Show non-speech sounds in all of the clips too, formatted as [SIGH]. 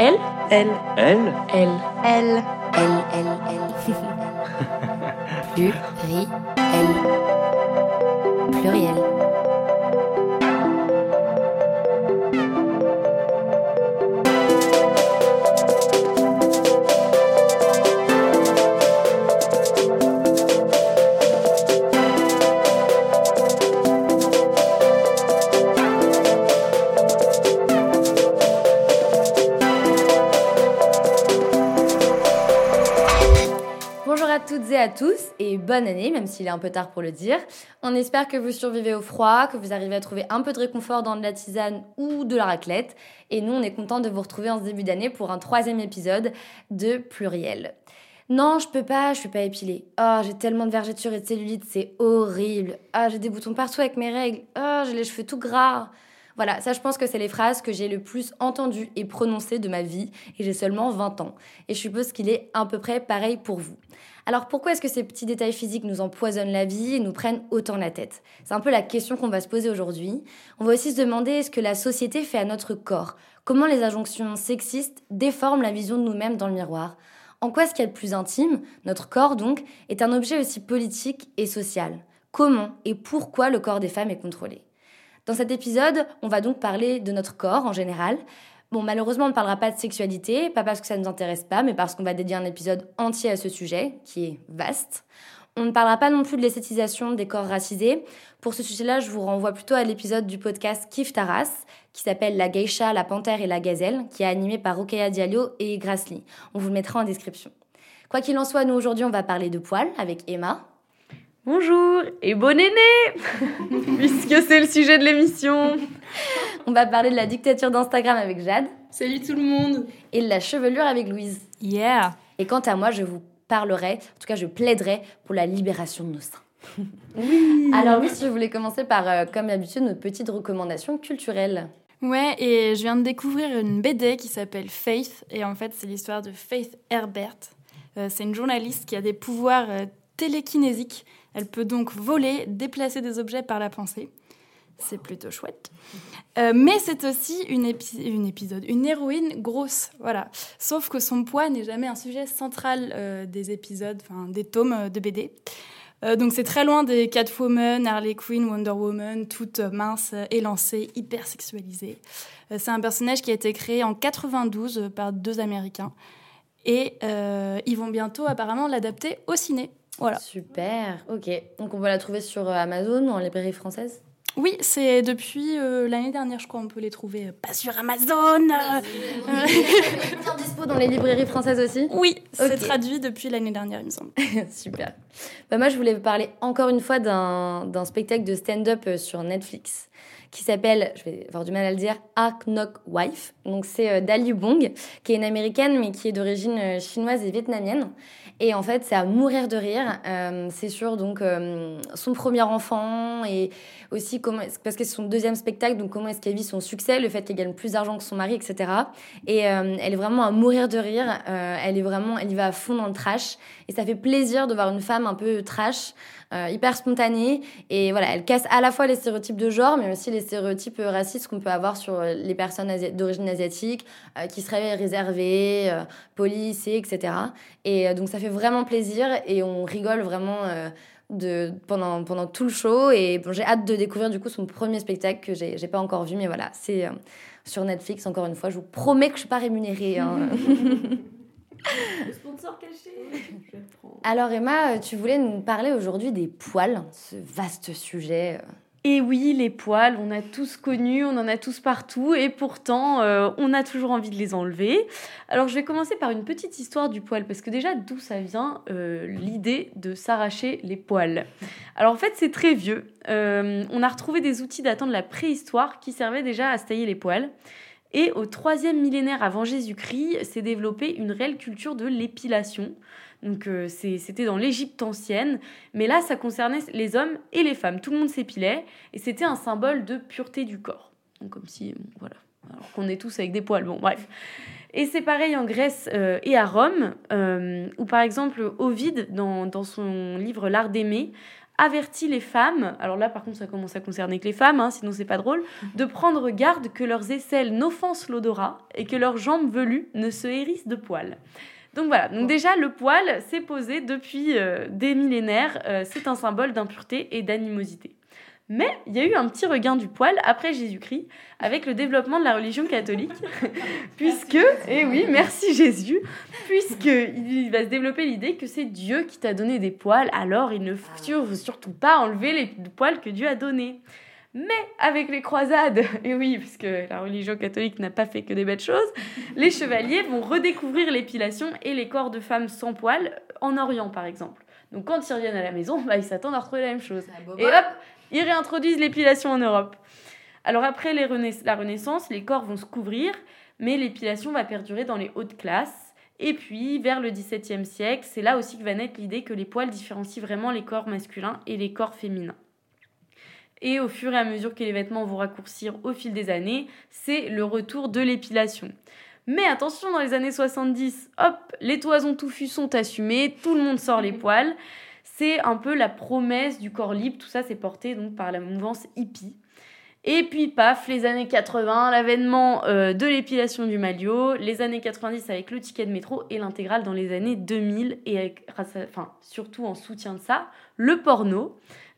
L L. L L. L. L, L, L. [LAUGHS] Pluriel. À tous et bonne année, même s'il est un peu tard pour le dire. On espère que vous survivez au froid, que vous arrivez à trouver un peu de réconfort dans de la tisane ou de la raclette. Et nous, on est content de vous retrouver en ce début d'année pour un troisième épisode de Pluriel. Non, je peux pas, je suis pas épilée. Oh, j'ai tellement de vergetures et de cellulite, c'est horrible. Ah, j'ai des boutons partout avec mes règles. Oh, j'ai les cheveux tout gras. Voilà, ça je pense que c'est les phrases que j'ai le plus entendues et prononcées de ma vie et j'ai seulement 20 ans. Et je suppose qu'il est à peu près pareil pour vous. Alors pourquoi est-ce que ces petits détails physiques nous empoisonnent la vie et nous prennent autant la tête? C'est un peu la question qu'on va se poser aujourd'hui. On va aussi se demander ce que la société fait à notre corps? Comment les injonctions sexistes déforment la vision de nous-mêmes dans le miroir? En quoi ce qui est le plus intime, notre corps donc, est un objet aussi politique et social Comment et pourquoi le corps des femmes est contrôlé? Dans cet épisode, on va donc parler de notre corps en général. Bon, malheureusement, on ne parlera pas de sexualité, pas parce que ça ne nous intéresse pas, mais parce qu'on va dédier un épisode entier à ce sujet, qui est vaste. On ne parlera pas non plus de l'esthétisation des corps racisés. Pour ce sujet-là, je vous renvoie plutôt à l'épisode du podcast Kif Taras, qui s'appelle La Geisha, la Panthère et la Gazelle, qui est animé par Rokeya Diallo et Grassley. On vous le mettra en description. Quoi qu'il en soit, nous aujourd'hui, on va parler de poils avec Emma. Bonjour et bonne année [LAUGHS] Puisque c'est le sujet de l'émission. On va parler de la dictature d'Instagram avec Jade. Salut tout le monde. Et de la chevelure avec Louise. Yeah Et quant à moi, je vous parlerai, en tout cas je plaiderai pour la libération de nos seins. [LAUGHS] Oui Alors oui, si je voulais commencer par, euh, comme d'habitude, notre petite recommandation culturelle. Ouais, et je viens de découvrir une BD qui s'appelle Faith, et en fait c'est l'histoire de Faith Herbert. Euh, c'est une journaliste qui a des pouvoirs euh, télékinésiques. Elle peut donc voler, déplacer des objets par la pensée. C'est plutôt chouette. Euh, mais c'est aussi une, épi- une épisode, une héroïne grosse, voilà. Sauf que son poids n'est jamais un sujet central euh, des épisodes, enfin des tomes euh, de BD. Donc c'est très loin des Catwoman, Harley Quinn, Wonder Woman, toutes minces, élancées, hyper sexualisées. C'est un personnage qui a été créé en 92 euh, par deux Américains. Et ils vont bientôt apparemment l'adapter au ciné. Voilà. Super, ok. Donc on va la trouver sur euh, Amazon ou en librairie française? Oui, c'est depuis euh, l'année dernière, je crois, on peut les trouver. euh, pas sur Amazon euh, [LAUGHS] euh, Bien dispo dans les librairies françaises aussi? Oui, c'est traduit depuis l'année dernière, il me semble. [LAUGHS] Super. Bah, moi, je voulais vous parler encore une fois d'un d'un spectacle de stand-up euh, sur Netflix qui s'appelle, je vais avoir du mal à le dire, Ark Knock Wife. Donc, c'est euh, Dali Bong, qui est une américaine, mais qui est d'origine euh, chinoise et vietnamienne. Et en fait, c'est à mourir de rire. Euh, c'est sur donc euh, son premier enfant et aussi comment parce que c'est son deuxième spectacle, donc comment est-ce qu'elle vit son succès, le fait qu'elle gagne plus d'argent que son mari, etc. Et euh, elle est vraiment à mourir de rire. Euh, elle est vraiment, elle y va à fond dans le trash. Et ça fait plaisir de voir une femme un peu trash, hyper spontanée. Et voilà, elle casse à la fois les stéréotypes de genre, mais aussi les stéréotypes euh, racistes qu'on peut avoir sur euh, les personnes d'origine asiatique, euh, qui seraient réservées, euh, policées, etc. Et euh, donc ça fait vraiment plaisir et on rigole vraiment. euh, de, pendant, pendant tout le show et bon, j'ai hâte de découvrir du coup son premier spectacle que j'ai pas encore vu mais voilà c'est euh, sur Netflix encore une fois je vous promets que je suis pas rémunérée hein. [LAUGHS] [LAUGHS] Sponsor caché Je. Alors Emma, euh, tu voulais nous parler aujourd'hui des poils, ce vaste sujet. euh. Et oui, les poils, on a tous connu, on en a tous partout, et pourtant, euh, on a toujours envie de les enlever. Alors, je vais commencer par une petite histoire du poil, parce que déjà, d'où ça vient euh, l'idée de s'arracher les poils? Alors, en fait, c'est très vieux. Euh, on a retrouvé des outils datant de la préhistoire qui servaient déjà à se tailler les poils. Et au troisième millénaire avant Jésus-Christ, s'est développée une réelle culture de l'épilation. Donc euh, c'était dans l'Égypte ancienne, mais là ça concernait les hommes et les femmes. Tout le monde s'épilait et c'était un symbole de pureté du corps. Donc comme si, bon, voilà, alors qu'on est tous avec des poils. Bon, bref. Et c'est pareil en Grèce euh, et à Rome, euh, où par exemple Ovide, dans, dans son livre L'art d'aimer, avertit les femmes, alors là par contre ça commence à concerner que les femmes, hein, sinon c'est pas drôle, de prendre garde que leurs aisselles n'offensent l'odorat et que leurs jambes velues ne se hérissent de poils. Donc voilà, donc déjà le poil s'est posé depuis euh, des millénaires, euh, c'est un symbole d'impureté et d'animosité. Mais il y a eu un petit regain du poil après Jésus-Christ avec le développement de la religion catholique, [LAUGHS] puisque, et eh oui, merci Jésus, puisque il va se développer l'idée que c'est Dieu qui t'a donné des poils, alors il ne faut surtout pas enlever les poils que Dieu a donnés. Mais avec les croisades, [LAUGHS] et oui, puisque la religion catholique n'a pas fait que des belles choses, les chevaliers vont redécouvrir l'épilation et les corps de femmes sans poils en Orient, par exemple. Donc quand ils reviennent à la maison, bah, ils s'attendent à retrouver la même chose. Et hop, ils réintroduisent l'épilation en Europe. Alors après la Renaissance, les corps vont se couvrir, mais l'épilation va perdurer dans les hautes classes. Et puis, vers le XVIIe siècle, c'est là aussi que va naître l'idée que les poils différencient vraiment les corps masculins et les corps féminins. Et au fur et à mesure que les vêtements vont raccourcir au fil des années, c'est le retour de l'épilation. Mais attention, dans les années 70, hop, les toisons touffus sont assumées, tout le monde sort les poils c'est un peu la promesse du corps libre. Tout ça, c'est porté donc par la mouvance hippie. Et puis, paf, les années 80, l'avènement euh, de l'épilation du Malio, les années 90 avec le ticket de métro et l'intégrale dans les années 2000, et enfin, surtout en soutien de ça, le porno,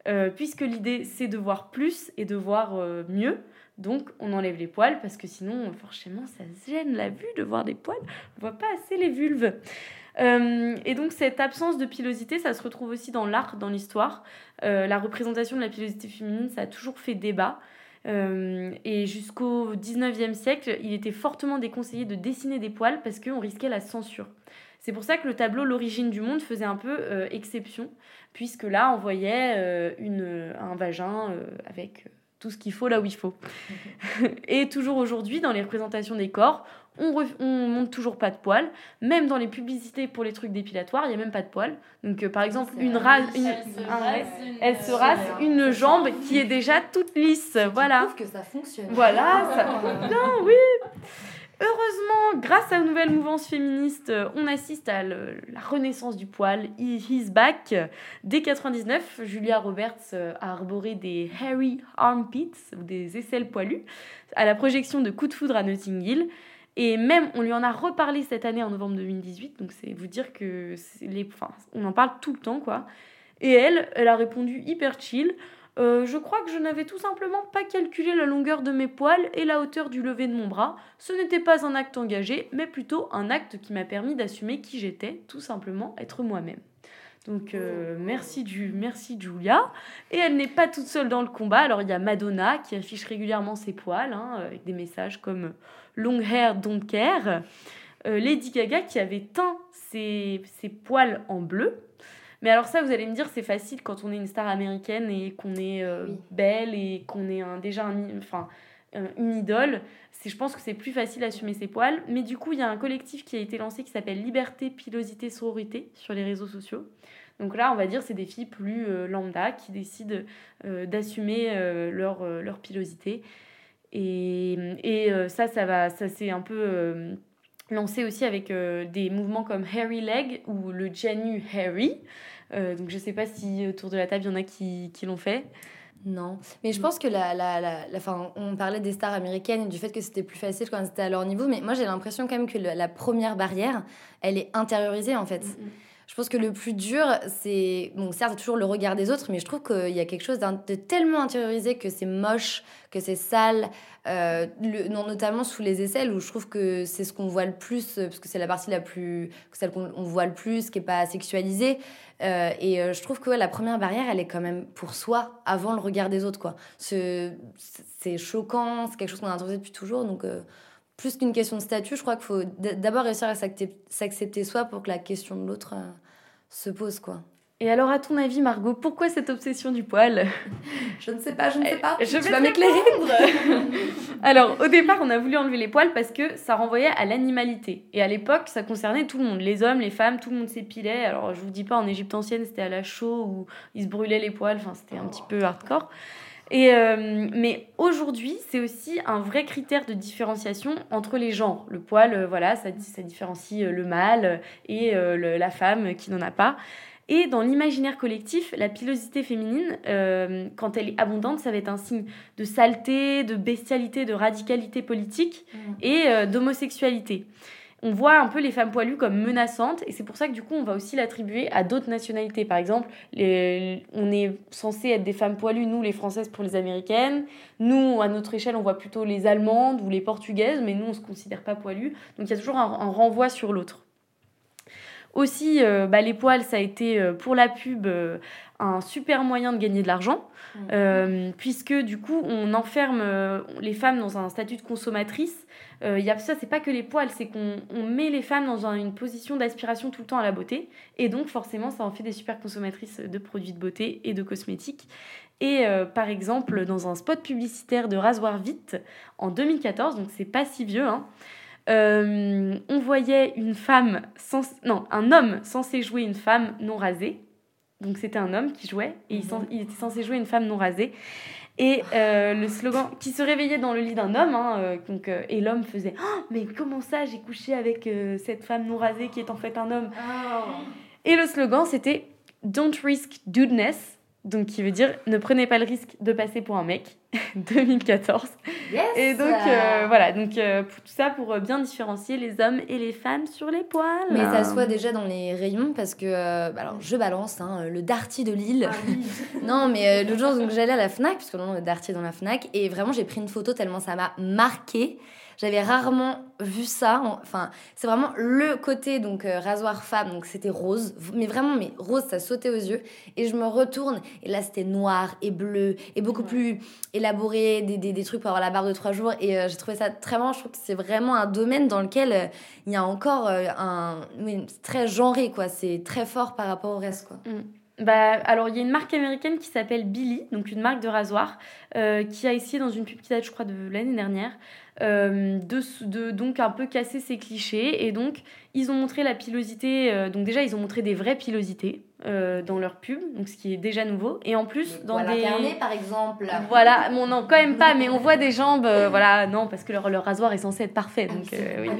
euh, puisque l'idée c'est de voir plus et de voir euh, mieux. Donc, on enlève les poils parce que sinon, forcément, ça gêne la vue de voir des poils. On voit pas assez les vulves. Euh, et donc cette absence de pilosité, ça se retrouve aussi dans l'art, dans l'histoire. Euh, la représentation de la pilosité féminine, ça a toujours fait débat. Euh, et jusqu'au 19e siècle, il était fortement déconseillé de dessiner des poils parce qu'on risquait la censure. C'est pour ça que le tableau L'origine du monde faisait un peu exception, puisque là, on voyait une, un vagin avec tout ce qu'il faut là où il faut. [LAUGHS] et toujours aujourd'hui, dans les représentations des corps, on, on monte toujours pas de poils. Même dans les publicités pour les trucs dépilatoires, il y a même pas de poils. Donc, euh, par exemple, une, rase, une, elle se rase, une, jambe qui est déjà toute lisse. Voilà. que ça fonctionne. Voilà. [LAUGHS] Ça... non, oui. Heureusement, grâce à la nouvelle mouvance féministe, euh, on assiste à la renaissance du poil. He's back. Dès 99, Julia Roberts euh, a arboré des hairy armpits, ou des aisselles poilues, à la projection de Coup de foudre à Notting Hill. Et même, on lui en a reparlé cette année en novembre 2018, donc c'est vous dire que les, enfin, on en parle tout le temps, quoi. Et elle, elle a répondu hyper chill. Euh, je crois que je n'avais tout simplement pas calculé la longueur de mes poils et la hauteur du lever de mon bras. Ce n'était pas un acte engagé, mais plutôt un acte qui m'a permis d'assumer qui j'étais, tout simplement être moi-même. Donc euh, merci, du, merci Julia. Et elle n'est pas toute seule dans le combat. Alors il y a Madonna qui affiche régulièrement ses poils hein, avec des messages comme Long hair don't care. Euh, Lady Gaga qui avait teint ses, ses, poils en bleu. Mais alors ça, vous allez me dire, c'est facile quand on est une star américaine et qu'on est euh, belle et qu'on est un, déjà un, enfin, une idole. C'est, je pense que c'est plus facile d'assumer ses poils. Mais du coup, il y a un collectif qui a été lancé qui s'appelle Liberté, Pilosité, Sororité sur les réseaux sociaux. Donc là, on va dire, c'est des filles plus euh, lambda qui décident d'assumer leur, leur pilosité. Et, et euh, ça, ça, va, ça s'est un peu euh, lancé aussi avec euh, des mouvements comme Harry Leg ou le Janu Harry. donc je ne sais pas si autour de la table, il y en a qui, qui l'ont fait. Non, mais je pense que la, la, la, la fin, on parlait des stars américaines et du fait que c'était plus facile quand c'était à leur niveau, mais moi j'ai l'impression quand même que la première barrière, elle est intériorisée en fait. Mm. Je pense que le plus dur, c'est. Bon, certes, toujours le regard des autres, mais je trouve qu'il y a quelque chose de tellement intériorisé que c'est moche, que c'est sale, euh, non, notamment sous les aisselles, où je trouve que c'est ce qu'on voit le plus, parce que c'est la partie la plus. celle qu'on voit le plus, qui n'est pas sexualisée. Euh, et euh, je trouve que la première barrière, elle est quand même pour soi, avant le regard des autres, quoi. C'est choquant, c'est quelque chose qu'on a intériorisé depuis toujours, donc plus qu'une question de statut, je crois qu'il faut d'abord réussir à s'accepter soi pour que la question de l'autre euh, se pose, quoi. Et alors, à ton avis, Margot, pourquoi cette obsession du poil? Je ne sais pas, je ne sais pas. Je vais m'éclairer. [LAUGHS] alors, au départ, on a voulu enlever les poils parce que ça renvoyait à l'animalité. Et à l'époque, ça concernait tout le monde. Les hommes, les femmes, tout le monde s'épilait. Alors, je vous dis pas, en Égypte ancienne, c'était à la chaux où ils se brûlaient les poils. Enfin, c'était un petit peu hardcore. Et, euh, mais aujourd'hui, c'est aussi un vrai critère de différenciation entre les genres. Le poil, euh, voilà, ça, ça différencie euh, le mâle et la femme qui n'en a pas. Et dans l'imaginaire collectif, la pilosité féminine, euh, quand elle est abondante, ça va être un signe de saleté, de bestialité, de radicalité politique Mm. et euh, d'homosexualité. On voit un peu les femmes poilues comme menaçantes et c'est pour ça que du coup on va aussi l'attribuer à d'autres nationalités. Par exemple, les- on est censé être des femmes poilues, nous les Françaises pour les Américaines. Nous, à notre échelle, on voit plutôt les Allemandes ou les Portugaises, mais nous on se considère pas poilues. Donc il y a toujours un- un renvoi sur l'autre. Aussi, euh, bah, les poils, ça a été euh, pour la pub euh, un super moyen de gagner de l'argent, euh, puisque du coup, on enferme euh, les femmes dans un statut de consommatrice. Euh, y a ça, c'est pas que les poils, c'est qu'on on met les femmes dans un- une position d'aspiration tout le temps à la beauté, et donc forcément, ça en fait des super consommatrices de produits de beauté et de cosmétiques. Et par exemple, dans un spot publicitaire de Rasoir Vite en 2014, donc c'est pas si vieux, hein, euh, on voyait une femme, sens- non, un homme censé jouer une femme non rasée. Donc c'était un homme qui jouait et il, il était censé jouer une femme non rasée. Et euh, le slogan qui se réveillait dans le lit d'un homme, hein, euh, donc, euh, et l'homme faisait Oh, Mais comment ça, j'ai couché avec cette femme non rasée qui est en fait un homme? Et le slogan c'était Don't risk dudeness, donc qui veut dire Ne prenez pas le risque de passer pour un mec, [LAUGHS] 2014. Yes Et donc euh, voilà, donc euh, pour- tout ça pour euh, bien différencier les hommes et les femmes sur les poils. Mais ça se voit déjà dans les rayons parce que, euh, alors je balance, hein, le Darty de Lille. [LAUGHS] non, mais euh, l'autre jour, donc, j'allais à la Fnac, puisque le nom de Darty est dans la Fnac, et vraiment j'ai pris une photo tellement ça m'a marqué. J'avais rarement vu ça. en- Enfin, c'est vraiment le côté donc euh, rasoir femme, donc c'était rose, mais vraiment, mais rose, ça sautait aux yeux. Et je me retourne, et là c'était noir et bleu, et beaucoup plus élaboré, des, des, des trucs pour avoir la barre de trois jours. Et euh, j'ai trouvé ça très marrant. Je trouve que c'est vraiment un domaine dans lequel euh, il y a encore euh, un. Oui, c'est très genré, quoi. C'est très fort par rapport au reste, quoi. Bah, alors, il y a une marque américaine qui s'appelle Billy, donc une marque de rasoir, euh, qui a essayé dans une pub qui date, je crois, de l'année dernière, euh, de, de donc un peu casser ces clichés. Et donc, ils ont montré la pilosité. euh, donc, déjà, ils ont montré des vraies pilosités euh, dans leur pub, donc ce qui est déjà nouveau. Et en plus, dans Voilà, des. carnet, par exemple. Voilà, bon, non, quand même pas, mais on voit des jambes, euh, voilà, non, parce que leur, leur rasoir est censé être parfait, donc euh, oui.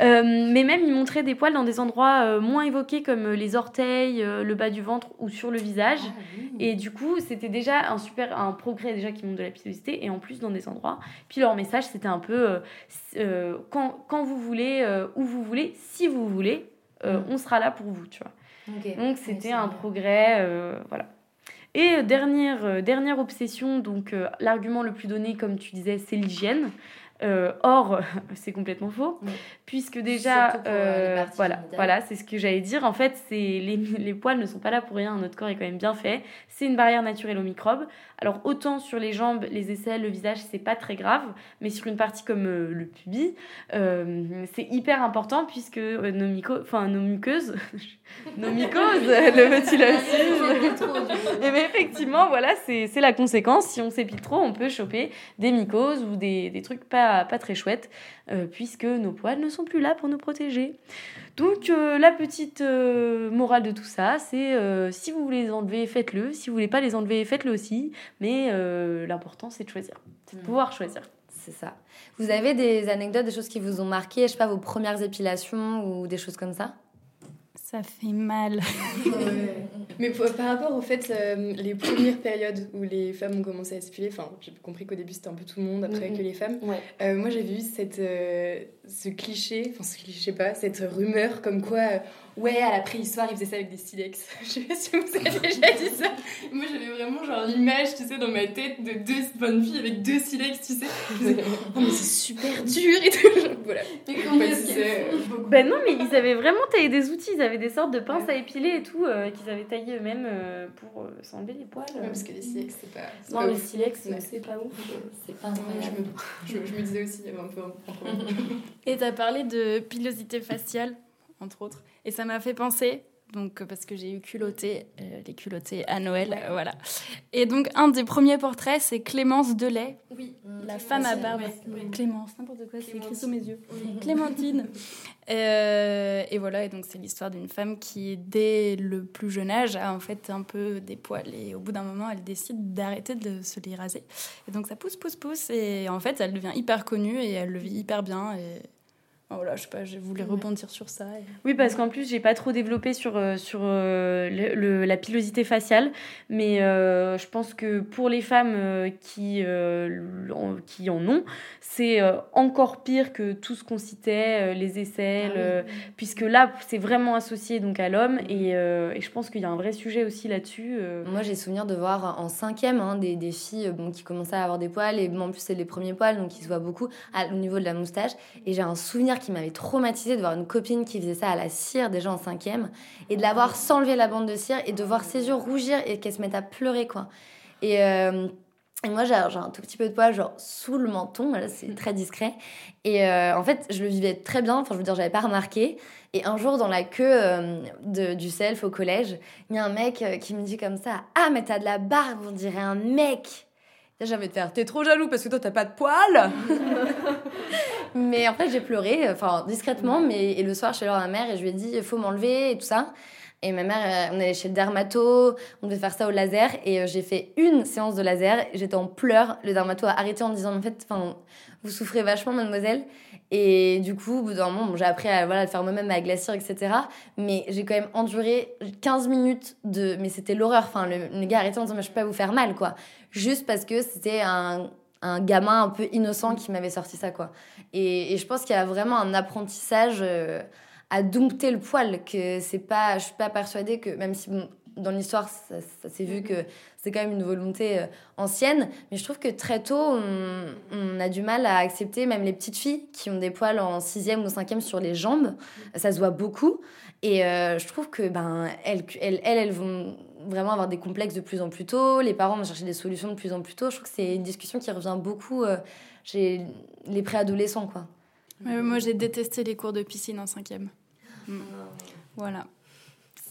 Euh, mais même, ils montraient des poils dans des endroits moins évoqués comme les orteils, le bas du ventre ou sur le visage. Et du coup, c'était déjà un super un progrès déjà qui montre de la pilosité et en plus dans des endroits. Puis leur message, c'était un peu quand, quand vous voulez, où vous voulez, si vous voulez, Mm. on sera là pour vous, tu vois. Donc c'était un progrès, euh, voilà. Et euh, dernière, euh, dernière obsession, donc l'argument le plus donné, comme tu disais, c'est l'hygiène. Euh, or, [LAUGHS] c'est complètement faux, Oui. puisque déjà, pour, euh, euh, voilà, génitales. voilà, c'est ce que j'allais dire. En fait, c'est les, les poils ne sont pas là pour rien. Notre corps est quand même bien fait. C'est une barrière naturelle aux microbes. Alors autant sur les jambes, les aisselles, le visage, c'est pas très grave, mais sur une partie comme euh, le pubis, c'est hyper important puisque nos, myco- enfin, nos muqueuses, [LAUGHS] nos mycoses, [LAUGHS] le petit lapsus. Et bien effectivement, voilà, c'est c'est la conséquence. Si on s'épile trop, on peut choper des mycoses ou des, des trucs pas, pas très chouettes, euh, puisque nos poils ne sont plus là pour nous protéger. Donc euh, la petite euh, morale de tout ça, c'est si vous voulez les enlever, faites-le. Si vous voulez pas les enlever, faites-le aussi. Mais l'important, c'est de choisir. C'est de Mm. pouvoir choisir. C'est ça. Vous avez des anecdotes, des choses qui vous ont marqué, je sais pas, vos premières épilations ou des choses comme ça? Ça fait mal. Mais pour- par rapport au fait, euh, les premières périodes où les femmes ont commencé à s'épiler, enfin, j'ai compris qu'au début c'était un peu tout le monde, après que les femmes. Ouais. Euh, moi j'avais vu cette, euh, ce cliché, enfin ce cliché, je sais pas, cette rumeur comme quoi, euh, ouais, à la préhistoire ils faisaient ça avec des silex. [LAUGHS] je sais pas si vous avez [LAUGHS] déjà dit ça. Moi j'avais vraiment genre l'image, tu sais, dans ma tête de deux bonnes filles avec deux silex, tu sais. [LAUGHS] Oh mais c'est super dur et tout. Voilà. Mais combien est-ce Ben non, mais ils avaient vraiment taillé des outils. Ils avaient des sortes de pinces à épiler et tout, euh, qu'ils avaient taillé eux-mêmes euh, pour euh, s'enlever les poils. Ouais, parce que les silex c'est pas. c'est Non, pas les ouf. silex, c'est pas ouf. C'est pas Ouais, je, me, je, je me disais aussi, il y avait un peu un, un problème. Et tu as parlé de pilosité faciale, entre autres. Et ça m'a fait penser, donc, euh, parce que j'ai eu culotté, euh, les culottés à Noël, euh, voilà. Et donc, un des premiers portraits, c'est Clémence Delay, Oui. la femme à barbe. Clémence, n'importe quoi, c'est écrit sous mes yeux. Clémentine. [LAUGHS] Euh, et voilà, et donc c'est l'histoire d'une femme qui, dès le plus jeune âge, a en fait un peu des poils. Et au bout d'un moment, elle décide d'arrêter de se les raser. Et donc ça pousse, pousse, pousse. Et en fait, elle devient hyper connue et elle le vit hyper bien. Et voilà, je sais pas, je voulais rebondir sur ça. Oui, parce qu'en plus, j'ai pas trop développé sur, euh, sur euh, le, la pilosité faciale, mais euh, je pense que pour les femmes qui, qui en ont, c'est encore pire que tout ce qu'on citait, les aisselles, ah puisque là, c'est vraiment associé donc à l'homme, et, et, je pense qu'il y a un vrai sujet aussi là-dessus. Moi, j'ai souvenir de voir en cinquième hein, des, des, filles bon, qui commençaient à avoir des poils, et bon, en plus, c'est les premiers poils, donc ils se voient beaucoup au niveau de la moustache, et j'ai un souvenir qui m'avait traumatisée de voir une copine qui faisait ça à la cire, déjà en cinquième, et de la voir s'enlever la bande de cire et de voir ses yeux rougir et qu'elle se mette à pleurer, quoi. Et, euh, et moi, j'ai un tout petit peu de poids, genre sous le menton, là, c'est très discret. Et euh, en fait, je le vivais très bien, enfin, je veux dire, j'avais pas remarqué. Et un jour, dans la queue euh, de, du self au collège, il y a un mec qui me dit comme ça Ah, mais t'as de la barbe, on dirait un mec. Envie de faire T'es trop jaloux parce que toi, t'as pas de poils Mais en fait, j'ai pleuré, enfin discrètement, mais et le soir, je suis allée voir ma mère et je lui ai dit il faut m'enlever et tout ça. Et ma mère, euh, on allait chez le dermato, on devait faire ça au laser et euh, j'ai fait une séance de laser. J'étais en pleurs. Le dermato a arrêté en disant en fait, vous souffrez vachement, mademoiselle. Et du coup, au bout d'un moment, j'ai appris à voilà, faire moi-même, à glacir, etc. Mais j'ai quand même enduré 15 minutes de. Mais c'était l'horreur. Enfin, le, le, gars arrêtait en disant mais je peux pas vous faire mal, quoi. Juste parce que c'était un, un gamin un peu innocent qui m'avait sorti ça, quoi. Et, je pense qu'il y a vraiment un apprentissage euh, à dompter le poil, que c'est pas, je suis pas persuadée que, même si dans l'histoire, ça, s'est vu que c'est quand même une volonté euh, ancienne, mais je trouve que très tôt, on, a du mal à accepter même les petites filles qui ont des poils en sixième ou cinquième sur les jambes. Ça se voit beaucoup. Et euh, je trouve que ben elles, elles, elles, vont vraiment avoir des complexes de plus en plus tôt. Les parents vont chercher des solutions de plus en plus tôt. Je trouve que c'est une discussion qui revient beaucoup chez les préadolescents, quoi. moi, j'ai détesté les cours de piscine en cinquième. Mm. Voilà.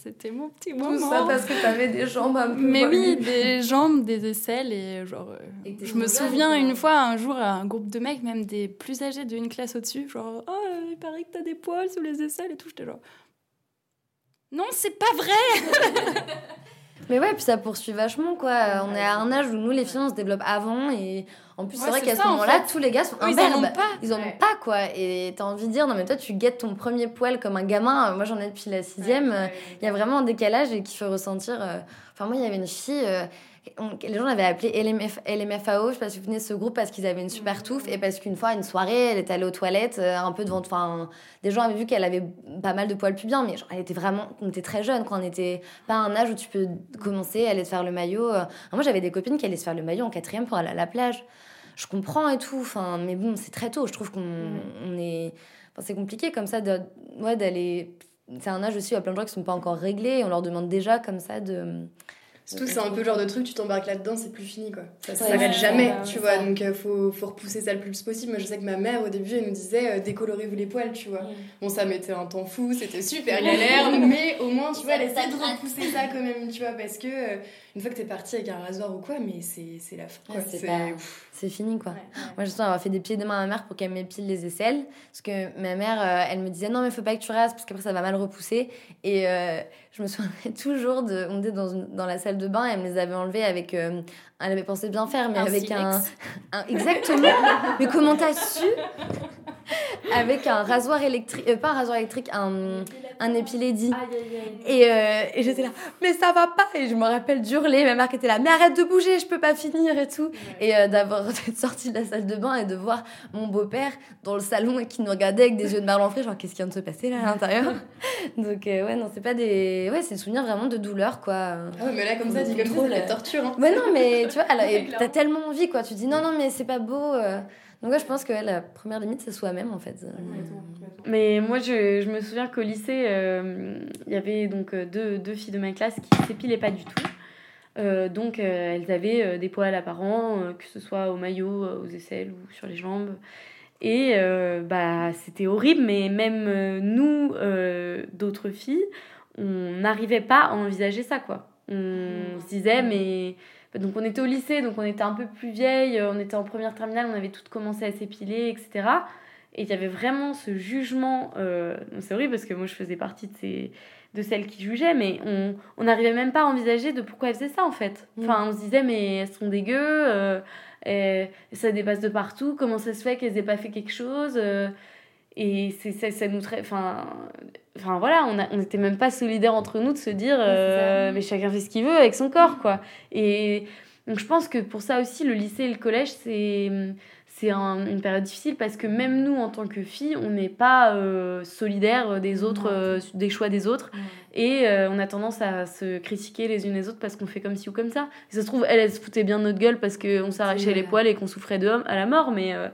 C'était mon petit moment. Tout ça parce que t'avais des jambes un peu. Mais oui, des jambes, des aisselles et genre. Euh, je me souviens une fois, un jour, un groupe de mecs, même des plus âgés d'une classe au-dessus, genre, oh, il paraît que t'as des poils sous les aisselles et tout. J'étais genre. Non, c'est pas vrai Mais ouais, puis ça poursuit vachement, quoi. On est à un âge où nous, les filles, on se développe avant. Et en plus, c'est vrai qu'à ce moment-là, tous les gars sont Ils en ont pas. Ils en ont pas, quoi. Et t'as envie de dire, non, mais toi, tu guettes ton premier poil comme un gamin. Moi, j'en ai depuis la sixième. Il y a vraiment un décalage et qui fait ressentir. Euh, enfin, moi, il y avait une fille. Euh, les gens l'avaient appelé LMF, LMFAO, je sais pas si vous de ce groupe, parce qu'ils avaient une super touffe et parce qu'une fois, une soirée, elle était allée aux toilettes, euh, un peu devant. Enfin, des gens avaient vu qu'elle avait pas mal de poils pubiens, mais genre, elle était vraiment. On était très jeune, quand on était pas à un âge où tu peux commencer à aller te faire le maillot. Euh. moi, j'avais des copines qui allaient se faire le maillot en quatrième pour aller à la plage. Je comprends et tout, enfin, mais bon, c'est très tôt. Je trouve qu'on on est. Enfin, c'est compliqué comme ça ouais, d'aller. C'est un âge aussi où il y a plein de gens qui sont pas encore réglés. On leur demande déjà comme ça de Surtout que c'est un peu le genre de truc, tu t'embarques là-dedans, c'est plus fini quoi. Ça s'arrête jamais, tu vois. Donc il euh, faut, faut, repousser ça le plus possible. Moi je sais que ma mère au début elle nous disait euh, décolorez-vous les poils, tu vois. Bon, ça mettait un temps fou, c'était super galère, [LAUGHS] mais au moins tu vois, elle essaie de repousser ça quand même, tu vois, parce que euh, une fois que t'es parti avec un rasoir ou quoi, mais c'est la fin quoi. c'est fini quoi. Moi je sens avoir fait des pieds de main à ma mère pour qu'elle m'épile les aisselles. Parce que ma mère elle me disait non, mais faut pas que tu rases parce qu'après ça va mal repousser. Et je me souviens [LAUGHS] toujours de. On était dans, dans la salle de bain et elle me les avait enlevés avec. Euh, elle avait pensé bien faire, mais avec un, [LAUGHS] un, Exactement Mais comment t'as su? [LAUGHS] Avec un rasoir électrique. Euh, pas un rasoir électrique, un un épilédie. Et, euh, et j'étais là, mais ça va pas. Et je me rappelle d'hurler. Ma mère qui était là, mais arrête de bouger, je peux pas finir et tout. Et euh, d'avoir [LAUGHS] d'être sortie de la salle de bain et de voir mon beau-père dans le salon et qui nous regardait avec des yeux de merlan frais, genre qu'est-ce qui vient de se passer là à l'intérieur? [LAUGHS] Donc euh, ouais, non, c'est pas des. Ouais, c'est des souvenirs vraiment de douleur quoi. Ah ouais, mais là, comme ça, dit comme trop la torture. Hein. Ouais, non, mais tu vois, [LAUGHS] t'as tellement envie quoi. Tu dis non, non, mais c'est pas beau. Donc ouais, je pense que la première limite, c'est soi-même en fait. Mais moi, je, je me souviens qu'au lycée, euh, il y avait donc euh, deux, deux, filles de ma classe qui s'épilaient pas du tout. Euh, donc elles avaient des poils apparents, que ce soit au maillot, aux aisselles ou sur les jambes. Et bah, c'était horrible, mais même nous, d'autres filles, on n'arrivait pas à envisager ça, quoi. On mmh. se disait, mais donc on était au lycée, donc on était un peu plus vieille, euh, on était en première terminale, on avait toutes commencé à s'épiler, etc. Et il y avait vraiment ce jugement. Euh, c'est horrible parce que moi je faisais partie de, ces, de celles qui jugeaient, mais on n'arrivait même pas à envisager de pourquoi elles faisaient ça en fait. Mm. Enfin, on se disait, mais elles sont dégueu, euh, et ça dépasse de partout, comment ça se fait qu'elles aient pas fait quelque chose Et c'est ça, ça nous traite. Enfin, enfin voilà, on a- on n'était même pas solidaires entre nous de se dire, euh, mais chacun fait ce qu'il veut avec son corps, quoi. Et donc je pense que pour ça aussi, le lycée et le collège, c'est c'est un- une période difficile parce que même nous, en tant que filles, on n'est pas euh, solidaires des autres, euh, des choix des autres. Et euh, on a tendance à se critiquer les unes les autres parce qu'on fait comme ci ou comme ça. Et ça se trouve, elle, elle se foutait bien de notre gueule parce qu'on s'arrachait les poils et qu'on souffrait de à la mort. Mais, euh,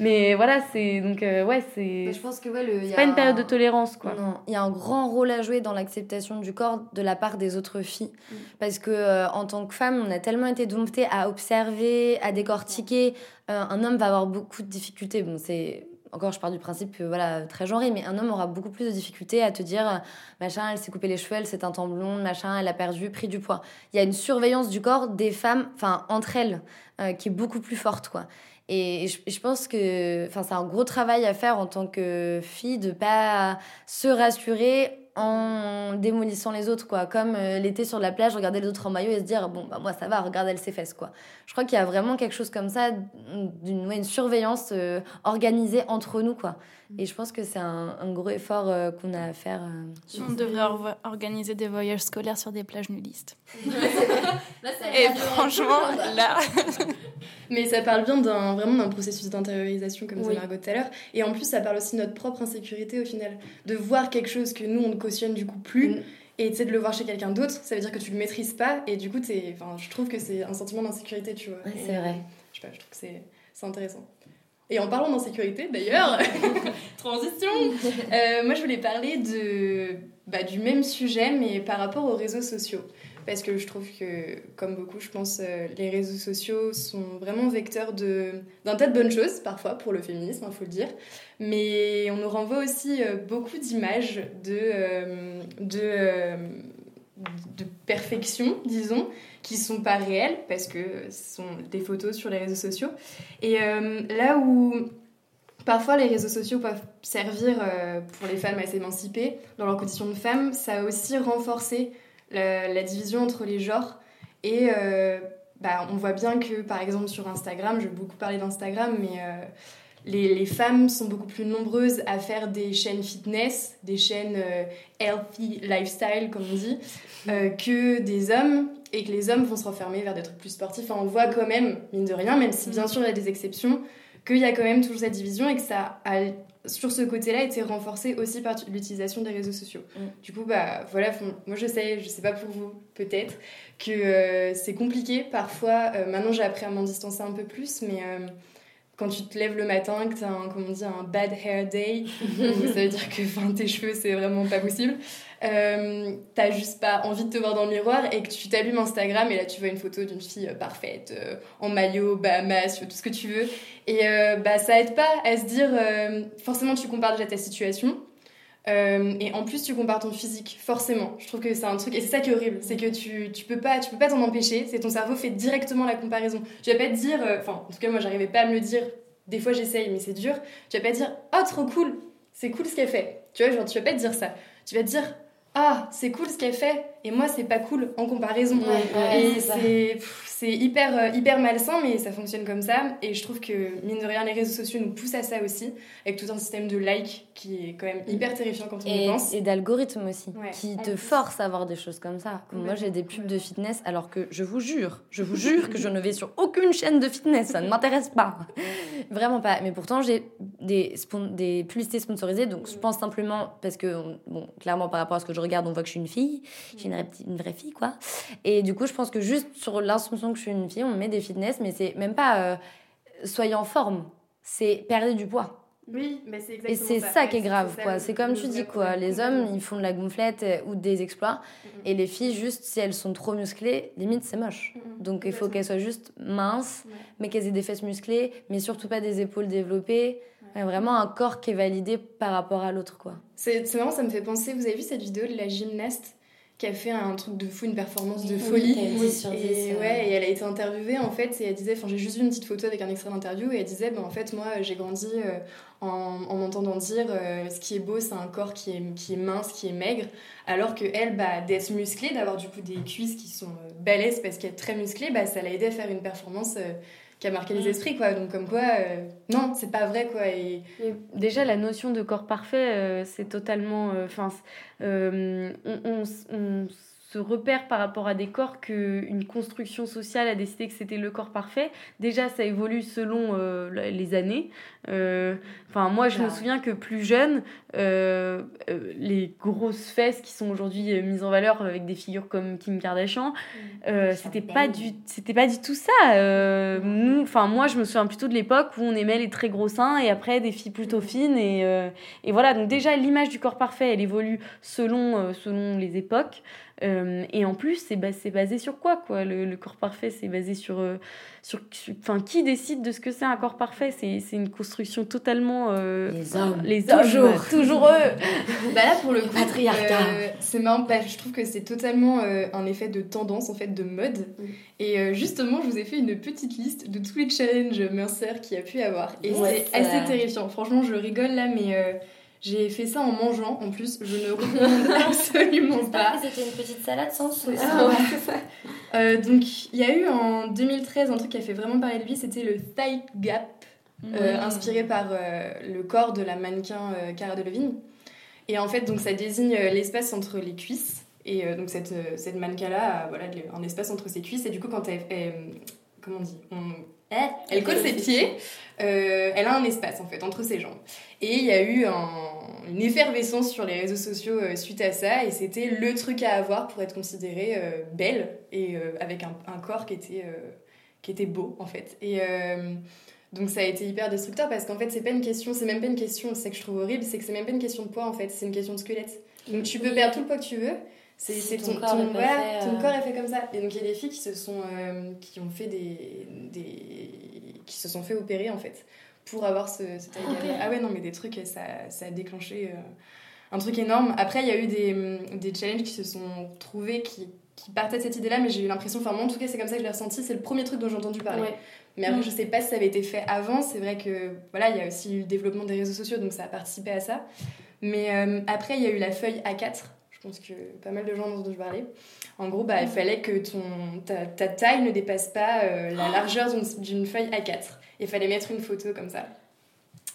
mais voilà, c'est. Donc, euh, ouais, c'est. Je pense que ouais, le. y a pas une période un- de tolérance, quoi. Non, il y a un grand rôle à jouer dans l'acceptation du corps de la part des autres filles. Parce que en tant que femme, on a tellement été domptées à observer, à décortiquer. Un homme va avoir beaucoup de difficultés. Bon, c'est encore, je pars du principe que voilà, très genré, mais un homme aura beaucoup plus de difficultés à te dire euh, machin, elle s'est coupé les cheveux, elle s'est un temps blonde, machin, elle a perdu, pris du poids. Il y a une surveillance du corps des femmes, enfin entre elles, euh, qui est beaucoup plus forte, quoi. Et je, je pense que c'est un gros travail à faire en tant que fille de pas se rassurer en démolissant les autres, quoi. Comme euh, l'été sur la plage, regarder les autres en maillot et se dire, bon, bah moi ça va, regarde elle ses fesses, quoi. Je crois qu'il y a vraiment quelque chose comme ça, d'une, une surveillance euh, organisée entre nous, quoi. Et je pense que c'est un, un gros effort euh, qu'on a à faire. euh, On devrait organiser des voyages scolaires sur des plages nudistes. Et Et franchement, là, Mais ça parle bien d'un vraiment d'un processus d'intériorisation, comme Oui. disait Margot tout à l'heure. Et en plus, ça parle aussi de notre propre insécurité au final. De voir quelque chose que nous, on ne cautionne du coup plus. Mm. Et tu sais, de le voir chez quelqu'un d'autre, ça veut dire que tu le maîtrises pas. Et du coup, t'es- enfin, je trouve que c'est un sentiment d'insécurité, tu vois. Ouais, c'est vrai. Je sais pas, je trouve que c'est c'est intéressant. Et en parlant d'insécurité, d'ailleurs, [LAUGHS] transition, [LAUGHS] euh, moi je voulais parler de, bah, du même sujet, mais par rapport aux réseaux sociaux. Parce que je trouve que, comme beaucoup, je pense, euh, les réseaux sociaux sont vraiment vecteurs d'un tas de bonnes choses, parfois, pour le féminisme, il faut le dire. Mais on nous renvoie aussi euh, beaucoup d'images de, euh, de, de perfection, disons, qui sont pas réelles, parce que ce sont des photos sur les réseaux sociaux. Et euh, là où parfois les réseaux sociaux peuvent servir euh, pour les femmes à s'émanciper dans leur condition de femme, ça a aussi renforcé la, division entre les genres. Et euh, bah, on voit bien que, par exemple, sur Instagram, je vais beaucoup parler d'Instagram, mais les, les femmes sont beaucoup plus nombreuses à faire des chaînes fitness, des chaînes healthy lifestyle, comme on dit, que des hommes, et que les hommes vont se renfermer vers des trucs plus sportifs. Enfin, on voit quand même, mine de rien, même si bien sûr il y a des exceptions, qu'il y a quand même toujours cette division et que ça a, sur ce côté-là, été renforcé aussi par l'utilisation des réseaux sociaux. Mm. Du coup, bah voilà, moi je sais, je sais pas pour vous, peut-être, que euh, c'est compliqué parfois. Euh, maintenant, j'ai appris à m'en distancer un peu plus, mais euh, quand tu te lèves le matin, que tu as un, comment on dit, un bad hair day, [LAUGHS] ça veut dire que tes cheveux, c'est vraiment pas possible, euh, t'as juste pas envie de te voir dans le miroir et que tu t'allumes Instagram et là tu vois une photo d'une fille euh, parfaite, euh, en maillot, Bahamas, tout ce que tu veux. Et bah, ça aide pas à se dire, forcément tu compares déjà ta situation. Et en plus, tu compares ton physique, forcément. Je trouve que c'est un truc, et c'est ça qui est horrible, c'est que tu, tu peux pas tu peux pas t'en empêcher, c'est ton cerveau fait directement la comparaison. Tu vas pas te dire, enfin, en tout cas, moi, j'arrivais pas à me le dire, des fois j'essaye, mais c'est dur. Tu vas pas te dire, oh, trop cool, c'est cool ce qu'elle fait. Tu vois, genre, tu vas pas te dire ça. Tu vas te dire, ah, c'est cool ce qu'elle fait, et moi, c'est pas cool en comparaison. Ouais, et c'est hyper, euh, hyper malsain, mais ça fonctionne comme ça. Et je trouve que, mine de rien, les réseaux sociaux nous poussent à ça aussi, avec tout un système de likes qui est quand même hyper terrifiant quand on y Et, pense. et d'algorithmes aussi, Ouais. qui te forcent à voir des choses comme ça. Comme moi, j'ai des pubs de fitness, alors que je vous jure, je vous jure que je ne vais sur aucune chaîne de fitness, ça ne m'intéresse pas. [LAUGHS] Vraiment pas. Mais pourtant, j'ai des, des publicités sponsorisées, donc je pense simplement, parce que, bon, clairement, par rapport à ce que je regarde, on voit que je suis une fille, je suis une, vraie petite- une vraie fille, quoi. Et du coup, je pense que juste sur l'insomption que je suis une fille, on me met des fitness, mais c'est même pas euh, soyez en forme, c'est perdre du poids. Oui, mais c'est Et c'est ça, qui est grave, quoi. C'est comme tu dis, quoi. Les hommes, ils font de la gonflette euh, ou des exploits. Mhm. Et les filles, juste, si elles sont trop musclées, limite, c'est moche. Mhm. Donc, il faut qu'elles soient juste minces, Ouais. mais qu'elles aient des fesses musclées, mais surtout pas des épaules développées. Ouais, vraiment un corps qui est validé par rapport à l'autre, quoi. C'est c'est marrant, ça me fait penser. Vous avez vu cette vidéo de la gymnaste qui a fait un truc de fou, une performance de Oui, folie sur et, euh. ouais, et elle a été interviewée en fait, et elle disait, enfin j'ai juste vu une petite photo avec un extrait d'interview, et elle disait, ben, en fait moi j'ai grandi euh, en, en entendant dire euh, ce qui est beau c'est un corps qui est, qui est mince, qui est maigre, alors que elle, bah, d'être musclée, d'avoir du coup des cuisses qui sont euh, balèzes parce qu'elle est très musclée, bah, ça l'a aidé à faire une performance qui a marqué les esprits, quoi. Donc, comme quoi, euh, non, c'est pas vrai, quoi. Et Et déjà, la notion de corps parfait, euh, c'est totalement. euh, Enfin, on, on s- on se repère par rapport à des corps qu'une construction sociale a décidé que c'était le corps parfait. Déjà, ça évolue selon euh, les années. Euh, Enfin, moi, je me Bah. souviens que plus jeune, euh, les grosses fesses qui sont aujourd'hui mises en valeur avec des figures comme Kim Kardashian, euh, c'était pas du c'était pas du tout ça. Euh, nous enfin moi je me souviens plutôt de l'époque où on aimait les très gros seins et après des filles plutôt fines et, et voilà. Donc déjà l'image du corps parfait elle évolue selon selon les époques Euh, et en plus c'est ba- c'est basé sur quoi quoi le, le corps parfait? C'est basé sur euh, sur sur- enfin qui décide de ce que c'est un corps parfait? C'est c'est une construction totalement euh, Les hommes. les hommes Toujours. [LAUGHS] toujours eux Bah là pour le coup, Patriarcat. euh, c'est marrant, bah, je trouve que c'est totalement euh, un effet de tendance en fait de mode. Mm. Et euh, justement, je vous ai fait une petite liste de tous les challenges Mercer qu'il y a pu y avoir. Et Ouais, c'est assez terrifiant. Franchement, je rigole là, mais euh, j'ai fait ça en mangeant. En plus, je ne recommande [LAUGHS] absolument pas. C'était une petite salade sans sauce. Ah ouais. [LAUGHS] Euh, donc, il y a eu en 2013 un truc qui a fait vraiment parler de lui, c'était le thigh gap, euh, inspiré par euh, le corps de la mannequin euh, Cara Delevingne. Et en fait, donc ça désigne euh, l'espace entre les cuisses. Et euh, donc cette, euh, cette mannequin-là a voilà, un espace entre ses cuisses. Et du coup, quand elle, elle- comment on dit? On- elle colle ses pieds, euh, elle a un espace en fait entre ses jambes. Et il y a eu un- une effervescence sur les réseaux sociaux euh, suite à ça, et c'était le truc à avoir pour être considérée euh, belle et euh, avec un, un corps qui était, qui était beau en fait. Et donc ça a été hyper destructeur parce qu'en fait c'est pas une question, c'est même pas une question, c'est ça que je trouve horrible, c'est que c'est même pas une question de poids en fait, c'est une question de squelette. Donc tu peux perdre tout le poids que tu veux. C'est Si ton ton, corps ton- voilà, fait, ton corps est fait comme ça. Et donc il y a des filles qui se sont, qui ont fait des, des, qui se sont fait opérer en fait pour avoir ce, ce taille gap. Ah ouais non mais des trucs ça, ça a déclenché euh, un truc énorme. Après il y a eu des, des challenges qui se sont trouvés qui, qui partaient de cette idée-là, mais j'ai eu l'impression, enfin moi en tout cas c'est comme ça que je l'ai ressenti. C'est le premier truc dont j'ai entendu parler. Ouais. Mais après, Mm. je sais pas si ça avait été fait avant. C'est vrai que voilà, il y a aussi eu le développement des réseaux sociaux, donc ça a participé à ça. Mais euh, après, il y a eu la feuille A4. Je pense que pas mal de gens en ont entendu parler. En gros, bah, il fallait que ton, ta, ta taille ne dépasse pas euh, la largeur d'une- d'une feuille A4. Il fallait mettre une photo comme ça.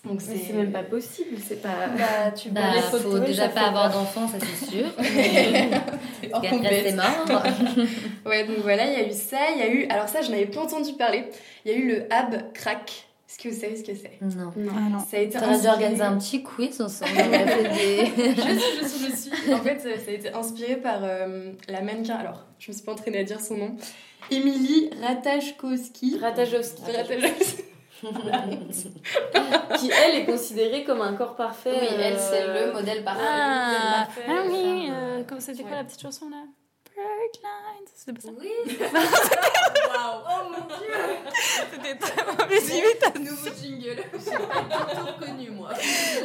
Donc mais c'est même pas possible c'est pas Bah, tu Bah, les photos, faut déjà pas avoir d'enfants, ça c'est sûr. [LAUGHS] C'est hors Parce qu'après, c'est compète. mort. [LAUGHS] Ouais, donc voilà, il y a eu ça. Il y a eu. Alors, ça, je n'avais pas entendu parler. Il y a eu le ab crack. Est-ce que vous savez ce que c'est? Non. Ah non. Ça a été T'aurais dû inspiré- organiser un petit quiz ensemble. Des... [LAUGHS] je suis, je suis, je suis. En fait, ça a été inspiré par euh, la mannequin. Alors, je me suis pas entraînée à dire son nom. Émilie Ratajkowski. Ratajowski Ratajkowski. Qui elle est considérée comme un corps parfait Oui, elle, c'est euh, le modèle parfait. Ah, parfait, ah oui, euh, comment c'était quoi ouais. la petite chanson là? Lines, c'était pas ça? Oui. [LAUGHS] Oh mon dieu C'était très mauvais Nouveau jingle. reconnu moi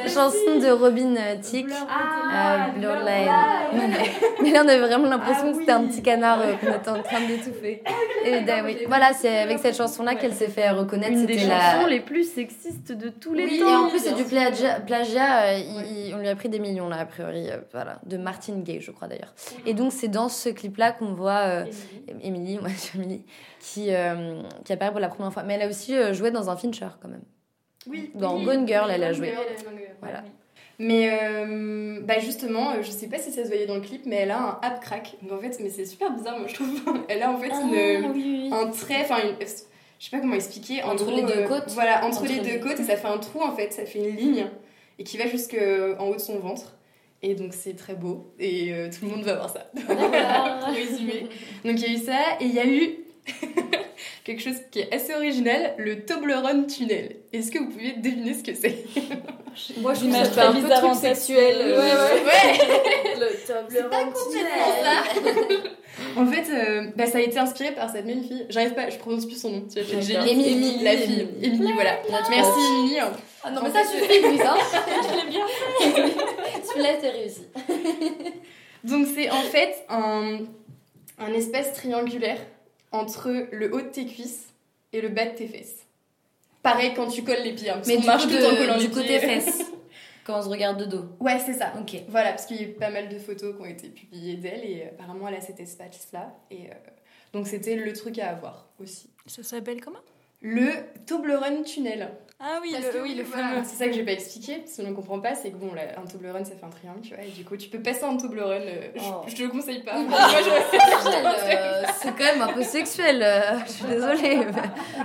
Chanson de Robin euh, Thicke. ah, Euh, Blur Line. Mais là, on avait vraiment l'impression Ah que c'était un oui. petit canard euh, qu'on était en train d'étouffer. Et da- oui. Voilà, c'est avec cette chanson-là qu'elle s'est fait reconnaître. une des C'était chansons la. les plus sexistes de tous les Oui, et temps en plus, c'est du plagiat. plagiat euh, il- on lui a pris des millions, là, a priori. voilà, de Martin Gay, je crois d'ailleurs. Et donc, c'est dans ce clip-là qu'on voit euh, Émilie, moi, [LAUGHS] Émilie, qui, euh, qui apparaît pour la première fois. Mais elle a aussi euh, joué dans un Fincher, quand même. Oui. Dans oui, Gone Girl, oui, elle a joué. Girl, Voilà. Mais euh, bah justement, je sais pas si ça se voyait dans le clip, mais elle a un ab crack. Donc en fait, mais c'est super bizarre, moi je trouve. [LAUGHS] Elle a en fait Ah, une, un trait, enfin, une- je sais pas comment expliquer. En Entre gros, les deux euh, côtes Voilà, entre, Entre les les- deux côtes, et ça fait un trou en fait, ça fait une ligne et qui va jusqu'en haut de son ventre. Et donc c'est très beau et euh, tout le monde va voir ça. [LAUGHS] Pour résumer. Donc il y a eu ça et il y a eu [LAUGHS] quelque chose qui est assez original, le Toblerone tunnel. Est-ce que vous pouvez deviner ce que c'est? Moi je trouve ça fait fait un peu truc sexuel euh, ouais, Ouais [LAUGHS] le Toblerone [LAUGHS] En fait, euh, bah, ça a été inspiré par cette même fille. J'arrive pas, je prononce plus son nom. Tu vois, j'ai Émilie, la Émilie, fille. Émilie. Émilie, voilà. Merci. Émilie. Ah non, En mais ça fait, suffit, Louise. Hein. [LAUGHS] Je l'ai bien Celui-là, t'es réussi. Donc c'est en fait un, un espace triangulaire entre le haut de tes cuisses et le bas de tes fesses. Pareil quand tu colles les pieds. hein, parce Mais du, marche coup, tout en de- collant du les côté pieds. fesses, [LAUGHS] quand on se regarde de dos. Ouais, c'est ça. Ok. Voilà, parce qu'il y a eu pas mal de photos qui ont été publiées d'elle et apparemment elle a cet espace-là. Et euh, donc c'était le truc à avoir aussi. Ça s'appelle comment? Le Toblerone Tunnel. Ah oui, le, que oui, le voilà, fameux. C'est ça que j'ai pas expliqué, parce qu'on ne comprend pas, c'est que bon, là, un Toblerone ça fait un triangle, tu vois, et du coup tu peux passer en Toblerone, euh, je- Oh. je, te le conseille pas. Bah, je- Euh, c'est quand même un peu sexuel, euh, je suis désolée.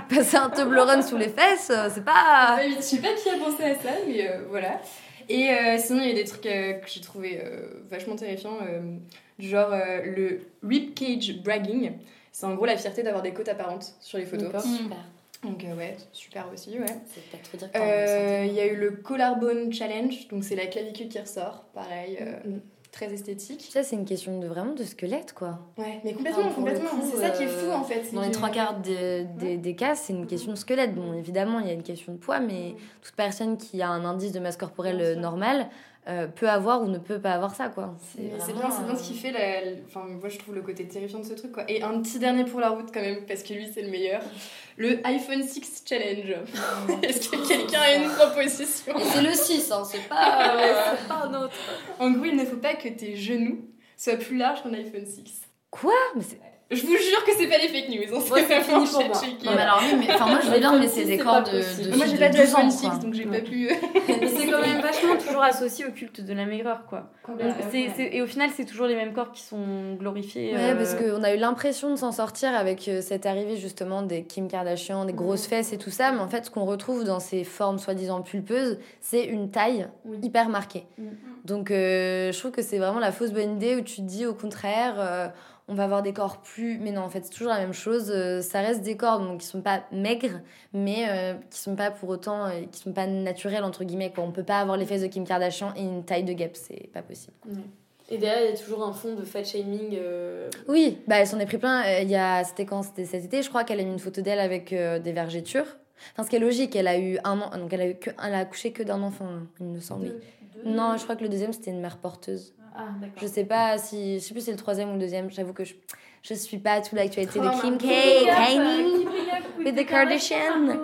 Passer un Toblerone sous les fesses, euh, c'est pas. Bah oui, je sais pas qui a pensé à ça, mais euh, voilà. Et euh, sinon, il y a des trucs euh, que j'ai trouvé euh, vachement terrifiants, euh, du genre euh, le rib cage bragging. C'est en gros la fierté d'avoir des côtes apparentes sur les photos. Super. Donc euh, ouais, super aussi, ouais. C'est peut-être trop dire Euh, Il y a eu le collarbone challenge, donc c'est la clavicule qui ressort, pareil, euh, Mm. très esthétique. Ça, c'est une question de vraiment de squelette, quoi. Ouais, mais complètement, complètement. C'est ça qui est fou en fait. Dans les trois quarts des, des, des cas, c'est une question de squelette. Bon, évidemment, il y a une question de poids, mais toute personne qui a un indice de masse corporelle normal peut avoir ou ne peut pas avoir ça, quoi. C'est vraiment, bien, c'est bien ce qui fait la... la- Enfin, moi je trouve le côté terrifiant de ce truc quoi. Et un petit dernier pour la route quand même, parce que lui c'est le meilleur. Le iPhone 6 Challenge. [LAUGHS] Est-ce que quelqu'un a une proposition Et c'est le 6, hein, c'est pas, [LAUGHS] euh, c'est pas un autre. En gros, il ne faut pas que tes genoux soient plus larges qu'un iPhone 6. Quoi? Mais c'est- Je vous jure que c'est pas des fake news. Moi, c'est vraiment fini pour j'ai moi. checké. Non, mais alors, oui, mais, enfin, moi, je veux bien, mais c'est des corps de, de Moi j'ai pas de de 12 ans, iPhone quoi. 6 donc j'ai Ouais. pas pu. [LAUGHS] Mais c'est quand même vachement toujours associé au culte de la maigreur, quoi. Donc, Ouais. c'est- c'est- et au final, c'est toujours les mêmes corps qui sont glorifiés. Ouais, euh, parce qu'on a eu l'impression de s'en sortir avec euh, cette arrivée justement des Kim Kardashian, des grosses fesses et tout ça, mais en fait, ce qu'on retrouve dans ces formes soi-disant pulpeuses, c'est une taille Oui. hyper marquée. Mm. Donc, euh, je trouve que c'est vraiment la fausse bonne idée où tu te dis au contraire, euh, on va avoir des corps plus. Mais non, en fait, c'est toujours la même chose. euh, ça reste des corps donc, qui sont pas maigres, mais euh, qui sont pas pour autant. euh, qui sont pas naturels, entre guillemets. Quoi. On peut pas avoir les fesses de Kim Kardashian et une taille de guêpe, c'est pas possible. Et derrière, il y a toujours un fond de fat shaming. euh, Oui, bah elle s'en est pris plein. Il y a, c'était quand? C'était cet été, je crois qu'elle a mis une photo d'elle avec des vergetures. Enfin, ce qui est logique, elle a eu un an, donc elle a eu que, elle a accouché que d'un enfant, hein, il me semble. Non, je crois que le deuxième c'était une mère porteuse. Ah. Je sais pas si, je sais plus si c'est le troisième ou le deuxième. J'avoue que je, je suis pas toute l'actualité de Kim K, Kanye. with the Kardashian.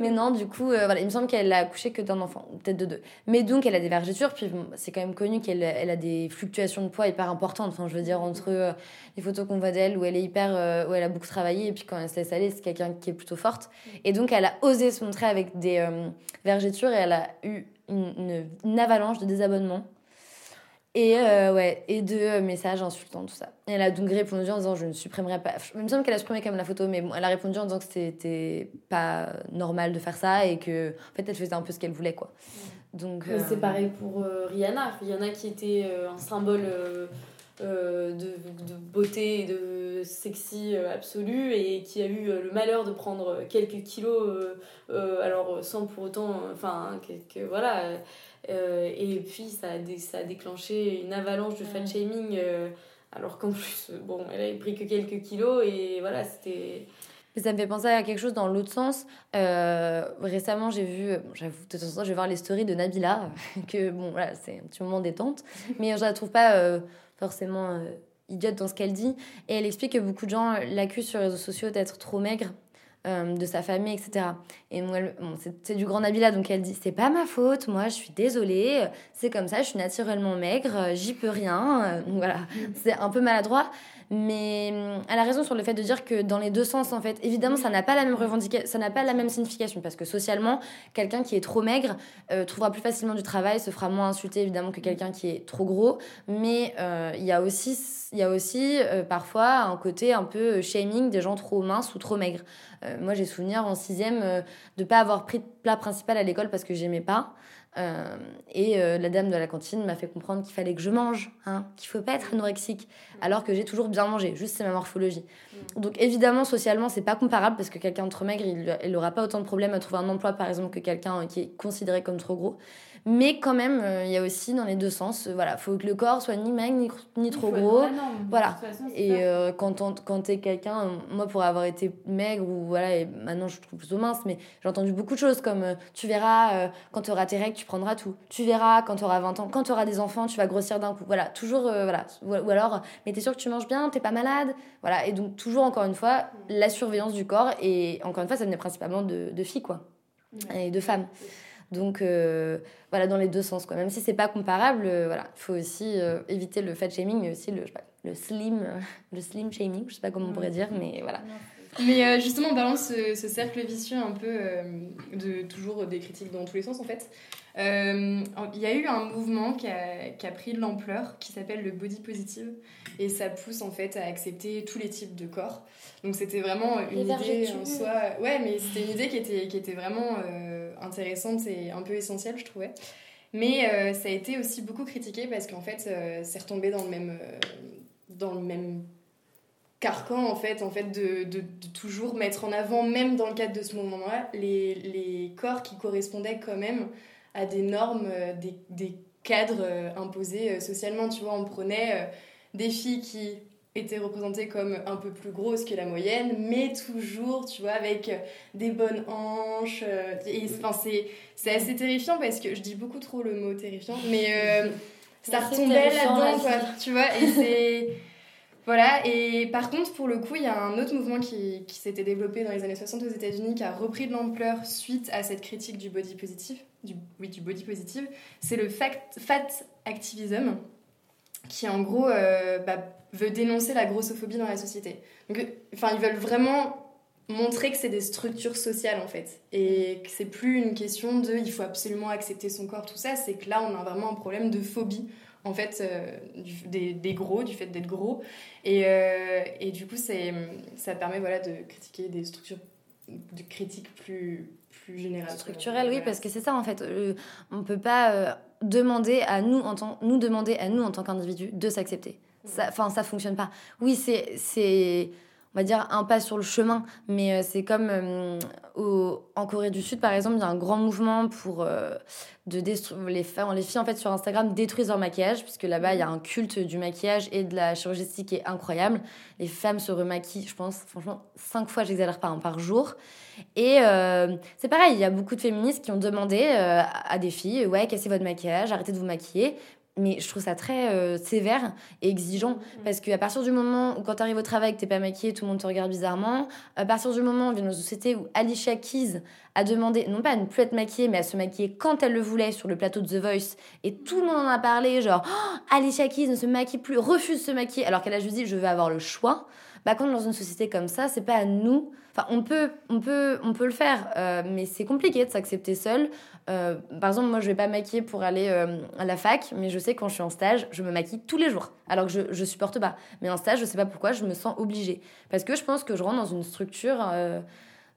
Mais non, du coup, euh, voilà, il me semble qu'elle a accouché que d'un enfant, peut-être de deux. Mais donc, elle a des vergetures, puis c'est quand même connu qu'elle elle a des fluctuations de poids hyper importantes. Enfin, je veux dire, entre euh, les photos qu'on voit d'elle, où elle est hyper. euh, où elle a beaucoup travaillé, et puis quand elle se laisse aller, c'est quelqu'un qui est plutôt forte. Et donc, elle a osé se montrer avec des vergetures, et elle a eu une, une- une avalanche de désabonnements. Et, euh, ouais, et de euh, messages insultants, tout ça. Et elle a donc répondu en disant Je ne supprimerai pas. Il me semble qu'elle a supprimé quand même la photo, mais bon, elle a répondu en disant que c'était pas normal de faire ça et que, en fait, elle faisait un peu ce qu'elle voulait, quoi. Donc. Mais euh, C'est pareil pour euh, Rihanna. Rihanna qui était euh, un symbole de, de beauté et de sexy euh, absolu et qui a eu euh, le malheur de prendre quelques kilos, euh, euh, alors sans pour autant. euh, Enfin, que, que- voilà. euh, euh, et puis ça a, dé- ça a déclenché une avalanche de fat shaming. euh, alors qu'en plus, euh, bon, elle avait pris que quelques kilos et voilà, c'était. Mais ça me fait penser à quelque chose dans l'autre sens. Euh, récemment, j'ai vu, bon, j'avoue, de temps en temps, je vais voir les stories de Nabila, [LAUGHS] que bon, voilà, c'est un petit moment détente, mais je la trouve pas euh, forcément euh, idiote dans ce qu'elle dit. Et elle explique que beaucoup de gens l'accusent sur les réseaux sociaux d'être trop maigre. euh, de sa famille, etc. Et moi, bon, c'est du grand Nabila, donc elle dit c'est pas ma faute, moi je suis désolée, c'est comme ça, je suis naturellement maigre, j'y peux rien. euh, donc voilà, c'est un peu maladroit. Mais hum, elle a raison sur le fait de dire que dans les deux sens, en fait, évidemment, ça n'a pas la même revendication, ça n'a pas la même signification parce que socialement, quelqu'un qui est trop maigre euh, trouvera plus facilement du travail, se fera moins insulter évidemment que quelqu'un qui est trop gros. Mais euh, il y a aussi, il y a aussi euh, parfois un côté un peu shaming des gens trop minces ou trop maigres. Moi, j'ai souvenir en sixième de pas avoir pris de plat principal à l'école parce que j'aimais pas. Euh, et euh, la dame de la cantine m'a fait comprendre qu'il fallait que je mange, hein, qu'il faut pas être anorexique, alors que j'ai toujours bien mangé, juste c'est ma morphologie. Donc évidemment, socialement, c'est pas comparable parce que quelqu'un de trop maigre, il n'aura pas autant de problèmes à trouver un emploi, par exemple, que quelqu'un euh, qui est considéré comme trop gros. Mais quand même, euh, il y a aussi dans les deux sens, euh, voilà, faut que le corps soit ni maigre ni, ni trop gros. Voilà. Et euh, quand, on- quand t'es quelqu'un, moi pour avoir été maigre ou voilà, et maintenant je trouve plutôt mince, mais j'ai entendu beaucoup de choses comme euh, tu verras euh, quand tu auras tes règles, tu prendras tout. Tu verras quand tu auras 20 ans, quand tu auras des enfants, tu vas grossir d'un coup. Voilà, toujours, voilà. Ou, alors, mais t'es sûr que tu manges bien, t'es pas malade. Voilà, et donc toujours encore une fois, la surveillance du corps, et encore une fois, ça venait principalement de, de filles, quoi, et de femmes. Donc euh, voilà, dans les deux sens, quoi. Même si c'est pas comparable, euh, voilà, il faut aussi euh, éviter le fat shaming, mais aussi le, je sais pas, le slim, [LAUGHS] le slim shaming, je sais pas comment on pourrait dire, mais voilà. Mais euh, justement, en parlant de ce, ce cercle vicieux un peu euh, de toujours des critiques dans tous les sens en fait, euh, il y a eu un mouvement qui a, qui a pris de l'ampleur qui s'appelle le body positive et ça pousse en fait à accepter tous les types de corps. Donc c'était vraiment une idée en soi. Ouais, mais c'était une idée qui était, qui était vraiment euh, intéressante et un peu essentielle, je trouvais. Mais euh, ça a été aussi beaucoup critiqué parce qu'en fait, c'est retombé dans le même, dans le même carcan en fait, en fait de, de- de toujours mettre en avant, même dans le cadre de ce mouvement-là, les, les corps qui correspondaient quand même à des normes, euh, des, des cadres euh, imposés euh, socialement. Tu vois, on prenait des filles qui étaient représentées comme un peu plus grosses que la moyenne, mais toujours, tu vois, avec des bonnes hanches. et enfin, c'est c'est assez terrifiant parce que je dis beaucoup trop le mot terrifiant, mais euh, [LAUGHS] ça retombait là-dedans. Tu vois, et c'est. [LAUGHS] Voilà, et par contre, pour le coup, il y a un autre mouvement qui, s'était développé dans les années 60 aux États-Unis qui a repris de l'ampleur suite à cette critique du body positive, oui, du body. C'est le fat activism, qui en gros euh, bah, veut dénoncer la grossophobie dans la société. Enfin, ils veulent vraiment montrer que c'est des structures sociales en fait, et que c'est plus une question de il faut absolument accepter son corps, tout ça, c'est que là, on a vraiment un problème de phobie en fait euh, du- des, des gros, du fait d'être gros. Et, euh, et du coup, ça permet voilà, de critiquer des structures de critique plus, plus générales. Structurel, oui, Voilà. parce que c'est ça en fait. Euh, on peut pas euh, demander à nous, en tant, nous demander à nous en tant qu'individu de s'accepter. Ça, enfin, ça fonctionne pas. Oui, c'est, on va dire un pas sur le chemin, mais euh, c'est comme euh, au, en Corée du Sud, par exemple, il y a un grand mouvement pour euh, de les femmes, les filles en fait sur Instagram détruisent leur maquillage, puisque là-bas il y a un culte du maquillage et de la chirurgie esthétique qui est incroyable. Les femmes se remaquillent, je pense, franchement, cinq fois, j'exagère pas, hein, par jour. Et c'est pareil, il y a beaucoup de féministes qui ont demandé à des filles, ouais, cassez votre maquillage, arrêtez de vous maquiller. Mais je trouve ça très euh, sévère et exigeant. Parce qu'à partir du moment où, quand tu arrives au travail, que t'es pas maquillée, tout le monde te regarde bizarrement. À partir du moment où on vient dans une société où Alicia Keys a demandé, non pas à ne plus être maquillée, mais à se maquiller quand elle le voulait sur le plateau de The Voice, et tout le monde en a parlé, genre, Oh, Alicia Keys ne se maquille plus, refuse de se maquiller, alors qu'elle a juste dit, je veux avoir le choix. Bah, quand dans une société comme ça, c'est pas à nous. Enfin, on peut, on peut, on peut le faire, euh, mais c'est compliqué de s'accepter seul. Euh, par exemple, moi, je vais pas maquiller pour aller euh, à la fac, mais je sais que quand je suis en stage, je me maquille tous les jours, alors que je, je supporte pas. Mais en stage, je sais pas pourquoi, je me sens obligée. Parce que je pense que je rentre dans une structure. euh,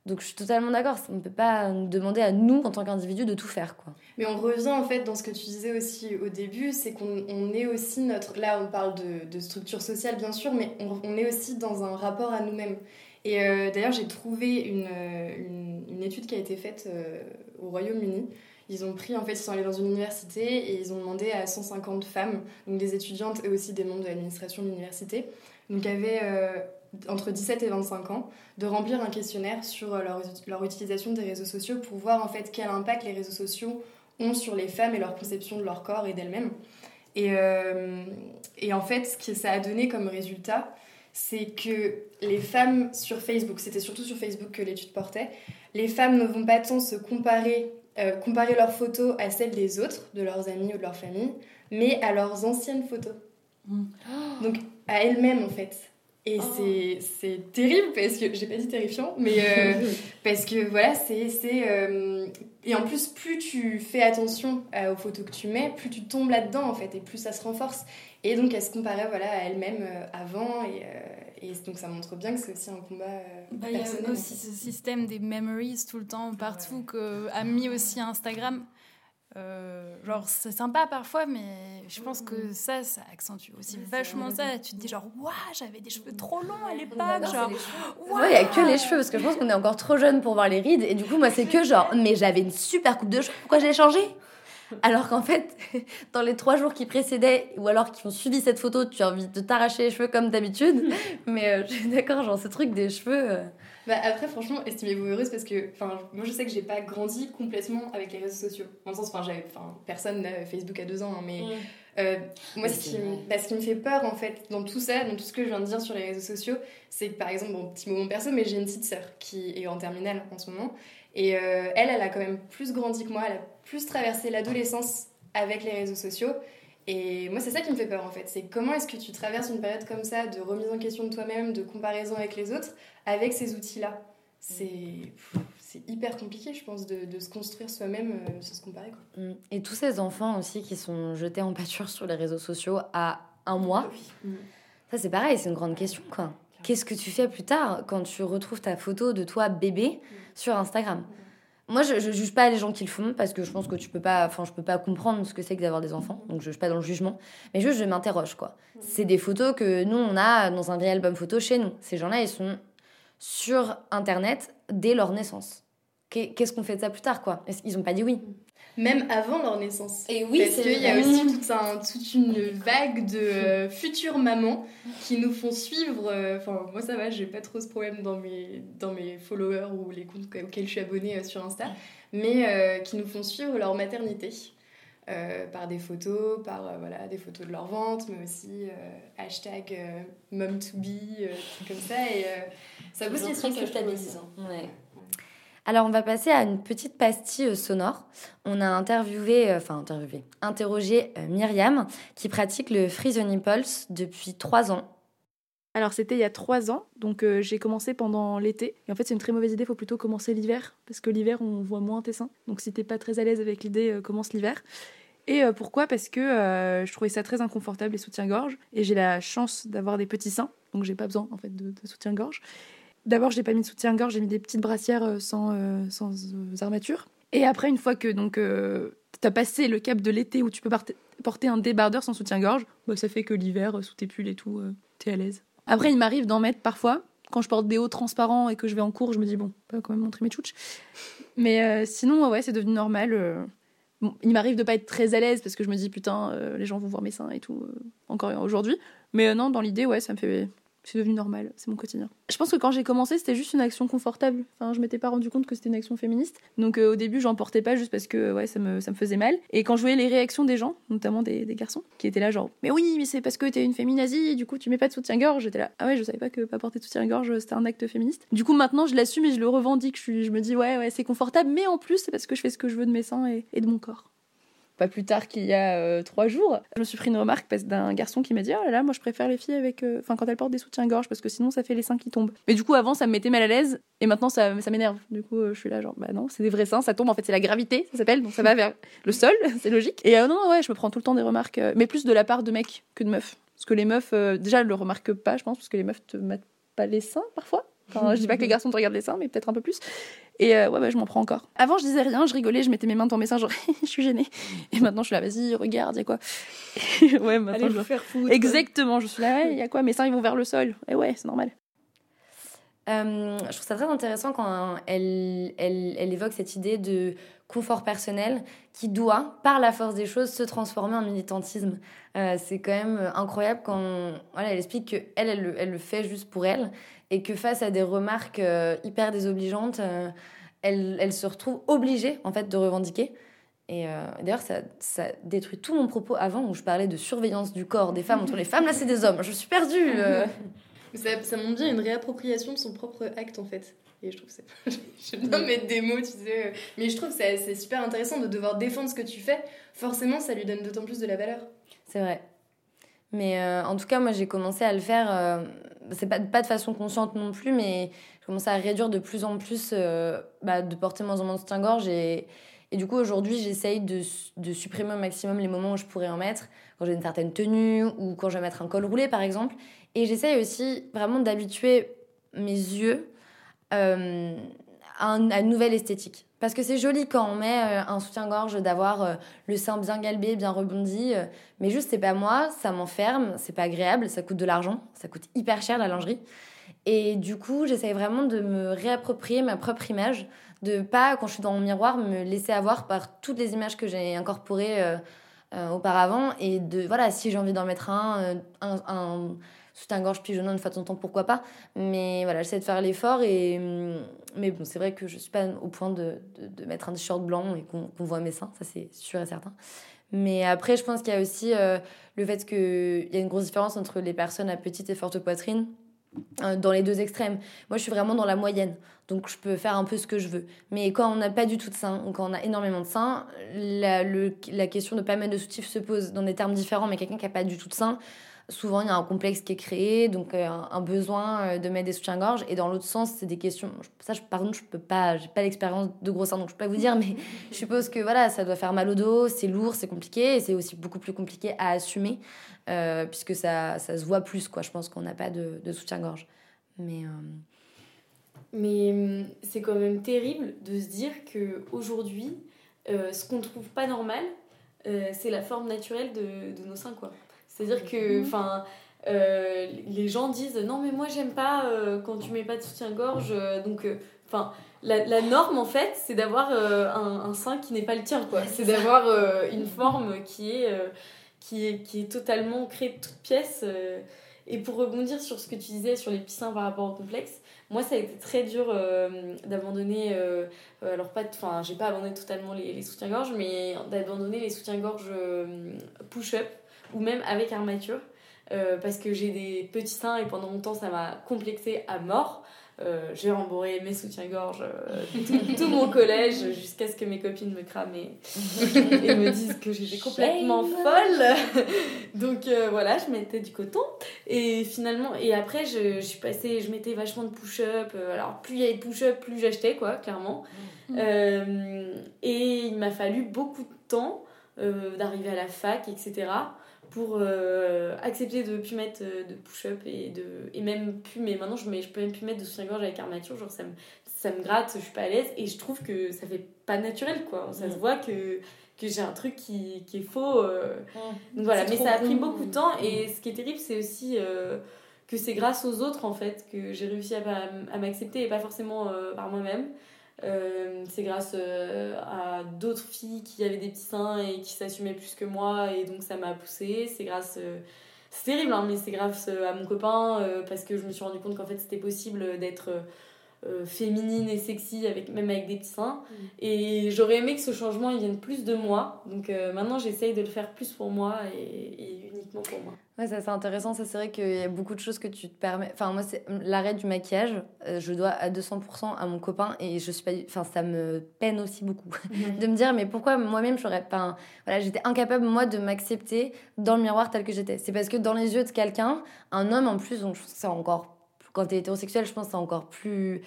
donc, je suis totalement d'accord. On ne peut pas nous demander à nous, en tant qu'individu, de tout faire, quoi. Mais on revient en fait dans ce que tu disais aussi au début, c'est qu'on on est aussi notre. Là, on parle de, de structure sociale bien sûr, mais on, on est aussi dans un rapport à nous-mêmes. Et d'ailleurs, j'ai trouvé une, une, étude qui a été faite au Royaume-Uni. Ils ont pris, en fait, ils sont allés dans une université et ils ont demandé à 150 femmes, donc des étudiantes et aussi des membres de l'administration de l'université, donc avaient euh, entre 17 et 25 ans, de remplir un questionnaire sur euh, leur, leur utilisation des réseaux sociaux pour voir en fait quel impact les réseaux sociaux ont sur les femmes et leur conception de leur corps et d'elles-mêmes. Et, euh, et en fait, ce que ça a donné comme résultat, c'est que les femmes sur Facebook, c'était surtout sur Facebook que l'étude portait, les femmes ne vont pas tant se comparer, euh, comparer leurs photos à celles des autres, de leurs amis ou de leur famille, mais à leurs anciennes photos. Mm. Donc à elles-mêmes en fait. Et Oh. c'est- terrible parce que, j'ai pas dit terrifiant, mais euh, [LAUGHS] parce que voilà, c'est. c'est, euh, et en plus, plus tu fais attention euh, aux photos que tu mets, plus tu tombes là-dedans en fait, et plus ça se renforce. Et donc elle se comparait voilà, à elle-même avant, et, et donc ça montre bien que c'est aussi un combat euh, Bah, Il y a aussi ce système des memories tout le temps, partout, que a mis aussi Instagram. Euh, genre, c'est sympa parfois, mais je pense que ça, ça accentue aussi Ouais, vachement ça. Tu te dis, genre, waouh, j'avais des cheveux trop longs à l'époque. Genre, Ouais, il y a que les cheveux, parce que je pense qu'on est encore trop jeune pour voir les rides. Et du coup, moi, c'est que genre, mais j'avais une super coupe de cheveux, pourquoi j'ai changé [LAUGHS] Alors qu'en fait, [LAUGHS] dans les trois jours qui précédaient, ou alors qui ont suivi cette photo, tu as envie de t'arracher les cheveux comme d'habitude. [LAUGHS] Mais euh, je suis d'accord, genre, ce truc des cheveux. euh, Bah, après, franchement, estimez-vous heureuse parce que moi je sais que j'ai pas grandi complètement avec les réseaux sociaux. Dans le sens, enfin, j'avais, personne n'a Facebook à deux ans, hein, mais euh, moi ce qui, bah, ce qui me fait peur en fait dans tout ça, dans tout ce que je viens de dire sur les réseaux sociaux, c'est que par exemple, bon, petit moment perso, mais j'ai une petite sœur qui est en terminale en ce moment et euh, elle, elle a quand même plus grandi que moi, elle a plus traversé l'adolescence avec les réseaux sociaux. Et moi, c'est ça qui me fait peur en fait. C'est comment est-ce que tu traverses une période comme ça de remise en question de toi-même, de comparaison avec les autres, avec ces outils-là? C'est c'est hyper compliqué, je pense, de, de se construire soi-même euh, sans se comparer. Quoi. Mm. Et tous ces enfants aussi qui sont jetés en pâture sur les réseaux sociaux à un mois, Mm. ça c'est pareil, c'est une grande question quoi. Qu'est-ce que tu fais plus tard quand tu retrouves ta photo de toi bébé sur Instagram? Moi, je, je juge pas les gens qui le font parce que je pense que tu peux pas, enfin, je peux pas comprendre ce que c'est que d'avoir des enfants, donc je suis pas dans le jugement. Mais juste, je m'interroge quoi. C'est des photos que nous on a dans un vieil album photo chez nous. Ces gens-là, ils sont sur Internet dès leur naissance. Qu'est- Qu'est-ce qu'on fait de ça plus tard quoi? Ils ont pas dit oui? Même avant leur naissance. Et oui, Parce qu'il y a aussi tout un- toute une vague de euh, futures mamans qui nous font suivre. euh, Enfin, moi ça va, j'ai pas trop ce problème dans mes, dans mes followers ou les comptes auxquels je suis abonnée euh, sur Insta, mais qui nous font suivre leur maternité. par des photos, par voilà, des photos de leur ventre, mais aussi hashtag mom to be, trucs comme ça. Et ça pose question, ça, je trouve aussi. Alors, on va passer à une petite pastille euh, sonore. On a interviewé, euh, enfin interrogé euh, Myriam, qui pratique le Free the Nipples depuis trois ans. Alors c'était il y a trois ans, donc j'ai commencé pendant l'été. Et en fait c'est une très mauvaise idée, il faut plutôt commencer l'hiver, parce que l'hiver on voit moins tes seins. Donc si t'es pas très à l'aise avec l'idée, commence l'hiver. Et pourquoi? Parce que je trouvais ça très inconfortable les soutiens-gorge, et j'ai la chance d'avoir des petits seins, donc j'ai pas besoin en fait de, de soutien-gorge. D'abord j'ai pas mis de soutien-gorge, j'ai mis des petites brassières euh, sans, euh, sans euh, armature. Et après une fois que donc euh, t'as passé le cap de l'été où tu peux porter un débardeur sans soutien-gorge, bah, ça fait que l'hiver, sous tes pulls et tout, euh, t'es à l'aise. Après, il m'arrive d'en mettre parfois. Quand je porte des hauts transparents et que je vais en cours, je me dis, bon, pas quand même montrer mes tchouches. Mais sinon, ouais, c'est devenu normal. il m'arrive de pas être très à l'aise parce que je me dis, putain, les gens vont voir mes seins et tout, encore aujourd'hui. Mais non, dans l'idée, ouais, ça me fait. C'est devenu normal, c'est mon quotidien. Je pense que quand j'ai commencé, c'était juste une action confortable. Enfin, je m'étais pas rendu compte que c'était une action féministe. Donc euh, au début, j'en portais pas juste parce que ouais, ça me, ça me faisait mal. Et quand je voyais les réactions des gens, notamment des, des garçons, qui étaient là genre, mais oui, mais c'est parce que t'es une féminazie, du coup tu mets pas de soutien-gorge. J'étais là, ah ouais, je savais pas que pas porter de soutien-gorge c'était un acte féministe. Du coup maintenant, je l'assume et je le revendique. Je, me dis, ouais, ouais, c'est confortable, mais en plus, c'est parce que je fais ce que je veux de mes seins et de mon corps. Pas plus tard qu'il y a euh, trois jours, je me suis pris une remarque d'un garçon qui m'a dit Oh là là, moi je préfère les filles avec. euh, Enfin, quand elles portent des soutiens-gorge parce que sinon ça fait les seins qui tombent. Mais du coup, avant ça me mettait mal à l'aise et maintenant ça, m'énerve. Du coup, euh, je suis là, genre, bah non, c'est des vrais seins, ça tombe en fait, c'est la gravité, ça s'appelle, donc ça va vers le sol, [LAUGHS] c'est logique. Et non, non, ouais, je me prends tout le temps des remarques, mais plus de la part de mecs que de meufs. Parce que les meufs, déjà, elles le remarquent pas, je pense, parce que les meufs te mettent pas les seins parfois. Enfin, je dis pas que les garçons te regardent les seins, mais peut-être un peu plus. Et euh, ouais, je m'en prends encore. Avant, je disais rien, je rigolais, je mettais mes mains dans mes seins, genre, [LAUGHS] je suis gênée. Et maintenant, je suis là, vas-y, regarde, y a quoi? [LAUGHS] Ouais, maintenant, je... faire foutre. Exactement, je suis là, ouais, y a quoi? Mes seins, ils vont vers le sol. Et ouais, c'est normal. Euh, je trouve ça très intéressant quand elle, elle, elle évoque cette idée de confort personnel qui doit, par la force des choses, se transformer en militantisme. Euh, c'est quand même incroyable quand voilà, elle explique que elle, elle, le- elle le fait juste pour elle et que face à des remarques euh, hyper désobligeantes, euh, elle, elle se retrouve obligée en fait de revendiquer. Et euh, d'ailleurs, ça, ça détruit tout mon propos avant où je parlais de surveillance du corps des femmes entre les femmes. Là, c'est des hommes. Je suis perdue. [LAUGHS] Ça, ça montre bien une réappropriation de son propre acte en fait. Et je trouve c'est. [LAUGHS] je vais pas mettre des mots, tu sais. Mais je trouve que c'est c'est super intéressant de devoir défendre ce que tu fais. Forcément, ça lui donne d'autant plus de la valeur. C'est vrai. Mais euh, en tout cas, moi, j'ai commencé à le faire. euh, c'est pas, pas de façon consciente non plus, mais j'ai commencé à réduire de plus en plus, euh, bah, de porter moins en moins de soutien-gorge. Et, et du coup, aujourd'hui, j'essaye de, de supprimer au maximum les moments où je pourrais en mettre, quand j'ai une certaine tenue ou quand je vais mettre un col roulé, par exemple. Et j'essaye aussi vraiment d'habituer mes yeux euh, à une nouvelle esthétique. Parce que c'est joli quand on met euh, un soutien-gorge d'avoir euh, le sein bien galbé, bien rebondi. euh, mais juste, c'est pas moi, ça m'enferme, c'est pas agréable, ça coûte de l'argent, ça coûte hyper cher la lingerie. Et du coup, j'essaye vraiment de me réapproprier ma propre image, de pas, quand je suis dans mon miroir, me laisser avoir par toutes les images que j'ai incorporées auparavant. Et de, voilà, si j'ai envie d'en mettre un, euh, un, un soutien-gorge pigeonnant une fois de temps en temps, pourquoi pas. Mais voilà, j'essaie de faire l'effort. Et, hum, mais bon, c'est vrai que je suis pas au point de, de, mettre un t-shirt blanc et qu'on voit mes seins, ça c'est sûr et certain. Mais après, je pense qu'il y a aussi euh, le fait qu'il y a une grosse différence entre les personnes à petite et forte poitrine euh, dans les deux extrêmes. Moi, je suis vraiment dans la moyenne. Donc, je peux faire un peu ce que je veux. Mais quand on n'a pas du tout de sein, ou quand on a énormément de sein, la, le- la question de pas mettre de soutif se pose dans des termes différents. Mais quelqu'un qui n'a pas du tout de sein, souvent, il y a un complexe qui est créé, donc euh, un, besoin euh, de mettre des soutiens-gorge. Et dans l'autre sens, c'est des questions. Ça, je, par contre, je peux pas, j'ai pas l'expérience de gros sein, donc je peux pas vous dire. Mais [LAUGHS] je suppose que voilà, ça doit faire mal au dos, c'est lourd, c'est compliqué. Et c'est aussi beaucoup plus compliqué à assumer, euh, puisque ça, ça se voit plus, quoi. Je pense qu'on n'a pas de, de soutien-gorge. Mais. euh, Mais hum, c'est quand même terrible de se dire que aujourd'hui, euh, ce qu'on trouve pas normal, euh, c'est la forme naturelle de, de nos seins, quoi. C'est-à-dire que, enfin, euh, les gens disent non mais moi j'aime pas euh, quand tu mets pas de soutien-gorge, euh, donc, enfin, la, la norme en fait, c'est d'avoir un, un sein qui n'est pas le tien, quoi. C'est d'avoir une forme qui est, qui est qui est totalement créée de toutes pièces. et pour rebondir sur ce que tu disais sur les petits seins par rapport au complexe. Moi, ça a été très dur euh, d'abandonner. euh, alors, pas. Enfin, j'ai pas abandonné totalement les, les soutiens-gorge, mais d'abandonner les soutiens-gorge euh, push-up ou même avec armature. euh, parce que j'ai des petits seins et pendant longtemps, ça m'a complexé à mort. Euh, j'ai rembourré mes soutiens-gorge euh, tout, [LAUGHS] tout mon collège jusqu'à ce que mes copines me crament et, [LAUGHS] et me disent que j'étais complètement folle. Donc voilà, je mettais du coton. Et finalement, et après, je, je suis passée, je mettais vachement de push-up. alors, plus il y avait de push-up, plus j'achetais, quoi, clairement. Euh, et il m'a fallu beaucoup de temps euh, d'arriver à la fac, etc. pour euh, accepter de plus mettre euh, de push-up et, de, et même plus, mais maintenant je, mets, je peux même plus mettre de soutien-gorge avec armature, genre ça me, ça me gratte, je suis pas à l'aise et je trouve que ça fait pas naturel, quoi. Ça se voit que que j'ai un truc qui, qui est faux. euh. Donc voilà, mais ça a pris beaucoup de temps et ce qui est terrible, c'est aussi que c'est grâce aux autres en fait que j'ai réussi à, m'accepter et pas forcément par moi-même. Euh, c'est grâce euh, à d'autres filles qui avaient des petits seins et qui s'assumaient plus que moi et donc ça m'a poussée. C'est grâce. euh, c'est terrible, hein, mais c'est grâce à mon copain parce que je me suis rendu compte qu'en fait c'était possible d'être euh, féminine et sexy avec, même avec des petits seins. Et j'aurais aimé que ce changement il vienne plus de moi. Donc euh, maintenant j'essaye de le faire plus pour moi et, et uniquement pour moi. Ouais, ça c'est intéressant. Ça c'est vrai qu'il y a beaucoup de choses que tu te permets. Enfin, moi, c'est l'arrêt du maquillage. euh, je dois à 200% à mon copain et je suis pas. Enfin, ça me peine aussi beaucoup [LAUGHS] de me dire, mais pourquoi moi-même j'aurais pas. Voilà, j'étais incapable moi de m'accepter dans le miroir tel que j'étais? C'est parce que dans les yeux de quelqu'un, un homme en plus, donc c'est encore. Quand t'es hétérosexuel, je pense que c'est encore plus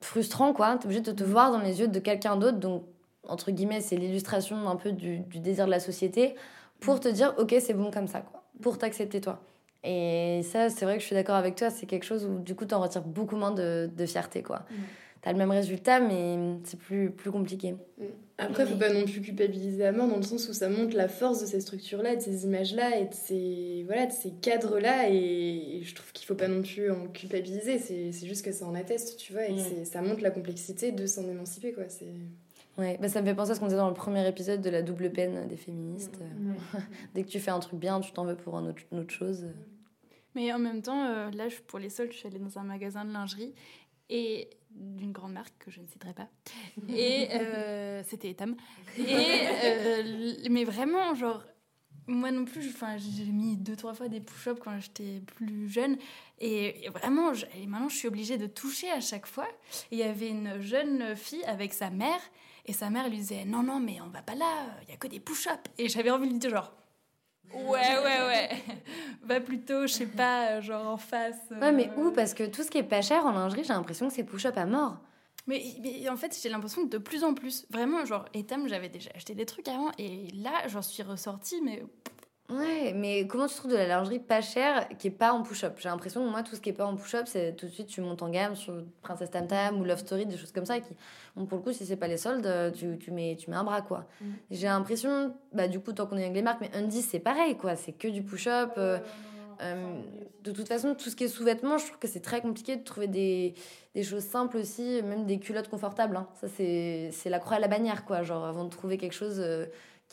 frustrant, quoi. T'es obligé de te voir dans les yeux de quelqu'un d'autre, donc entre guillemets, c'est l'illustration un peu du, désir de la société pour te dire, ok, c'est bon comme ça, quoi pour t'accepter toi. Et ça, c'est vrai que je suis d'accord avec toi, c'est quelque chose où du coup, t'en retires beaucoup moins de, fierté, quoi. T'as le même résultat, mais c'est plus, plus compliqué. Après, faut pas non plus culpabiliser à mort dans le sens où ça montre la force de ces structures-là, de ces images-là et de ces, voilà, de ces cadres-là. Et, et je trouve qu'il faut pas non plus en culpabiliser. C'est c'est juste que ça en atteste, tu vois, et Mm. ça montre la complexité de s'en émanciper, quoi. C'est Ouais, bah ça me fait penser à ce qu'on disait dans le premier épisode de la double peine des féministes. [LAUGHS] Dès que tu fais un truc bien, tu t'en veux pour un autre, une autre chose. Mais en même temps, euh, là, je- pour les soldes, je suis allée dans un magasin de lingerie et d'une grande marque que je ne citerai pas. Et euh, [LAUGHS] c'était Etam. Et euh, l- mais vraiment, genre, moi non plus, enfin, j'ai mis deux trois fois des push-ups quand j'étais plus jeune. Et, et vraiment, je- et maintenant, je suis obligée de toucher à chaque fois. Et il y avait une jeune fille avec sa mère. Et sa mère lui disait Non, non, mais on va pas là, il y a que des push-ups. Et j'avais envie de lui dire, genre, Ouais, ouais, ouais. [LAUGHS] Va plutôt, je sais pas, genre en face. Ouais, mais euh, où? Parce que tout ce qui est pas cher en lingerie, j'ai l'impression que c'est push-up à mort. Mais, mais en fait, j'ai l'impression que de plus en plus, vraiment, genre, Etam, j'avais déjà acheté des trucs avant, et là, j'en suis ressortie, mais Ouais, mais comment tu trouves de la lingerie pas chère qui est pas en push-up? J'ai l'impression que moi, tout ce qui est pas en push-up, c'est tout de suite tu montes en gamme sur Princess Tam Tam ou Love Story, des choses comme ça. Qui, bon, pour le coup, si c'est pas les soldes, euh, tu, tu, mets, tu mets un bras quoi. Mm. J'ai l'impression, bah, du coup, tant qu'on est avec les marques, mais Undies c'est pareil quoi, c'est que du push-up. euh, euh, de toute façon, tout ce qui est sous-vêtements, je trouve que c'est très compliqué de trouver des, des choses simples aussi, même des culottes confortables. hein. Ça, c'est c'est la croix à la bannière, quoi. Genre, avant de trouver quelque chose euh,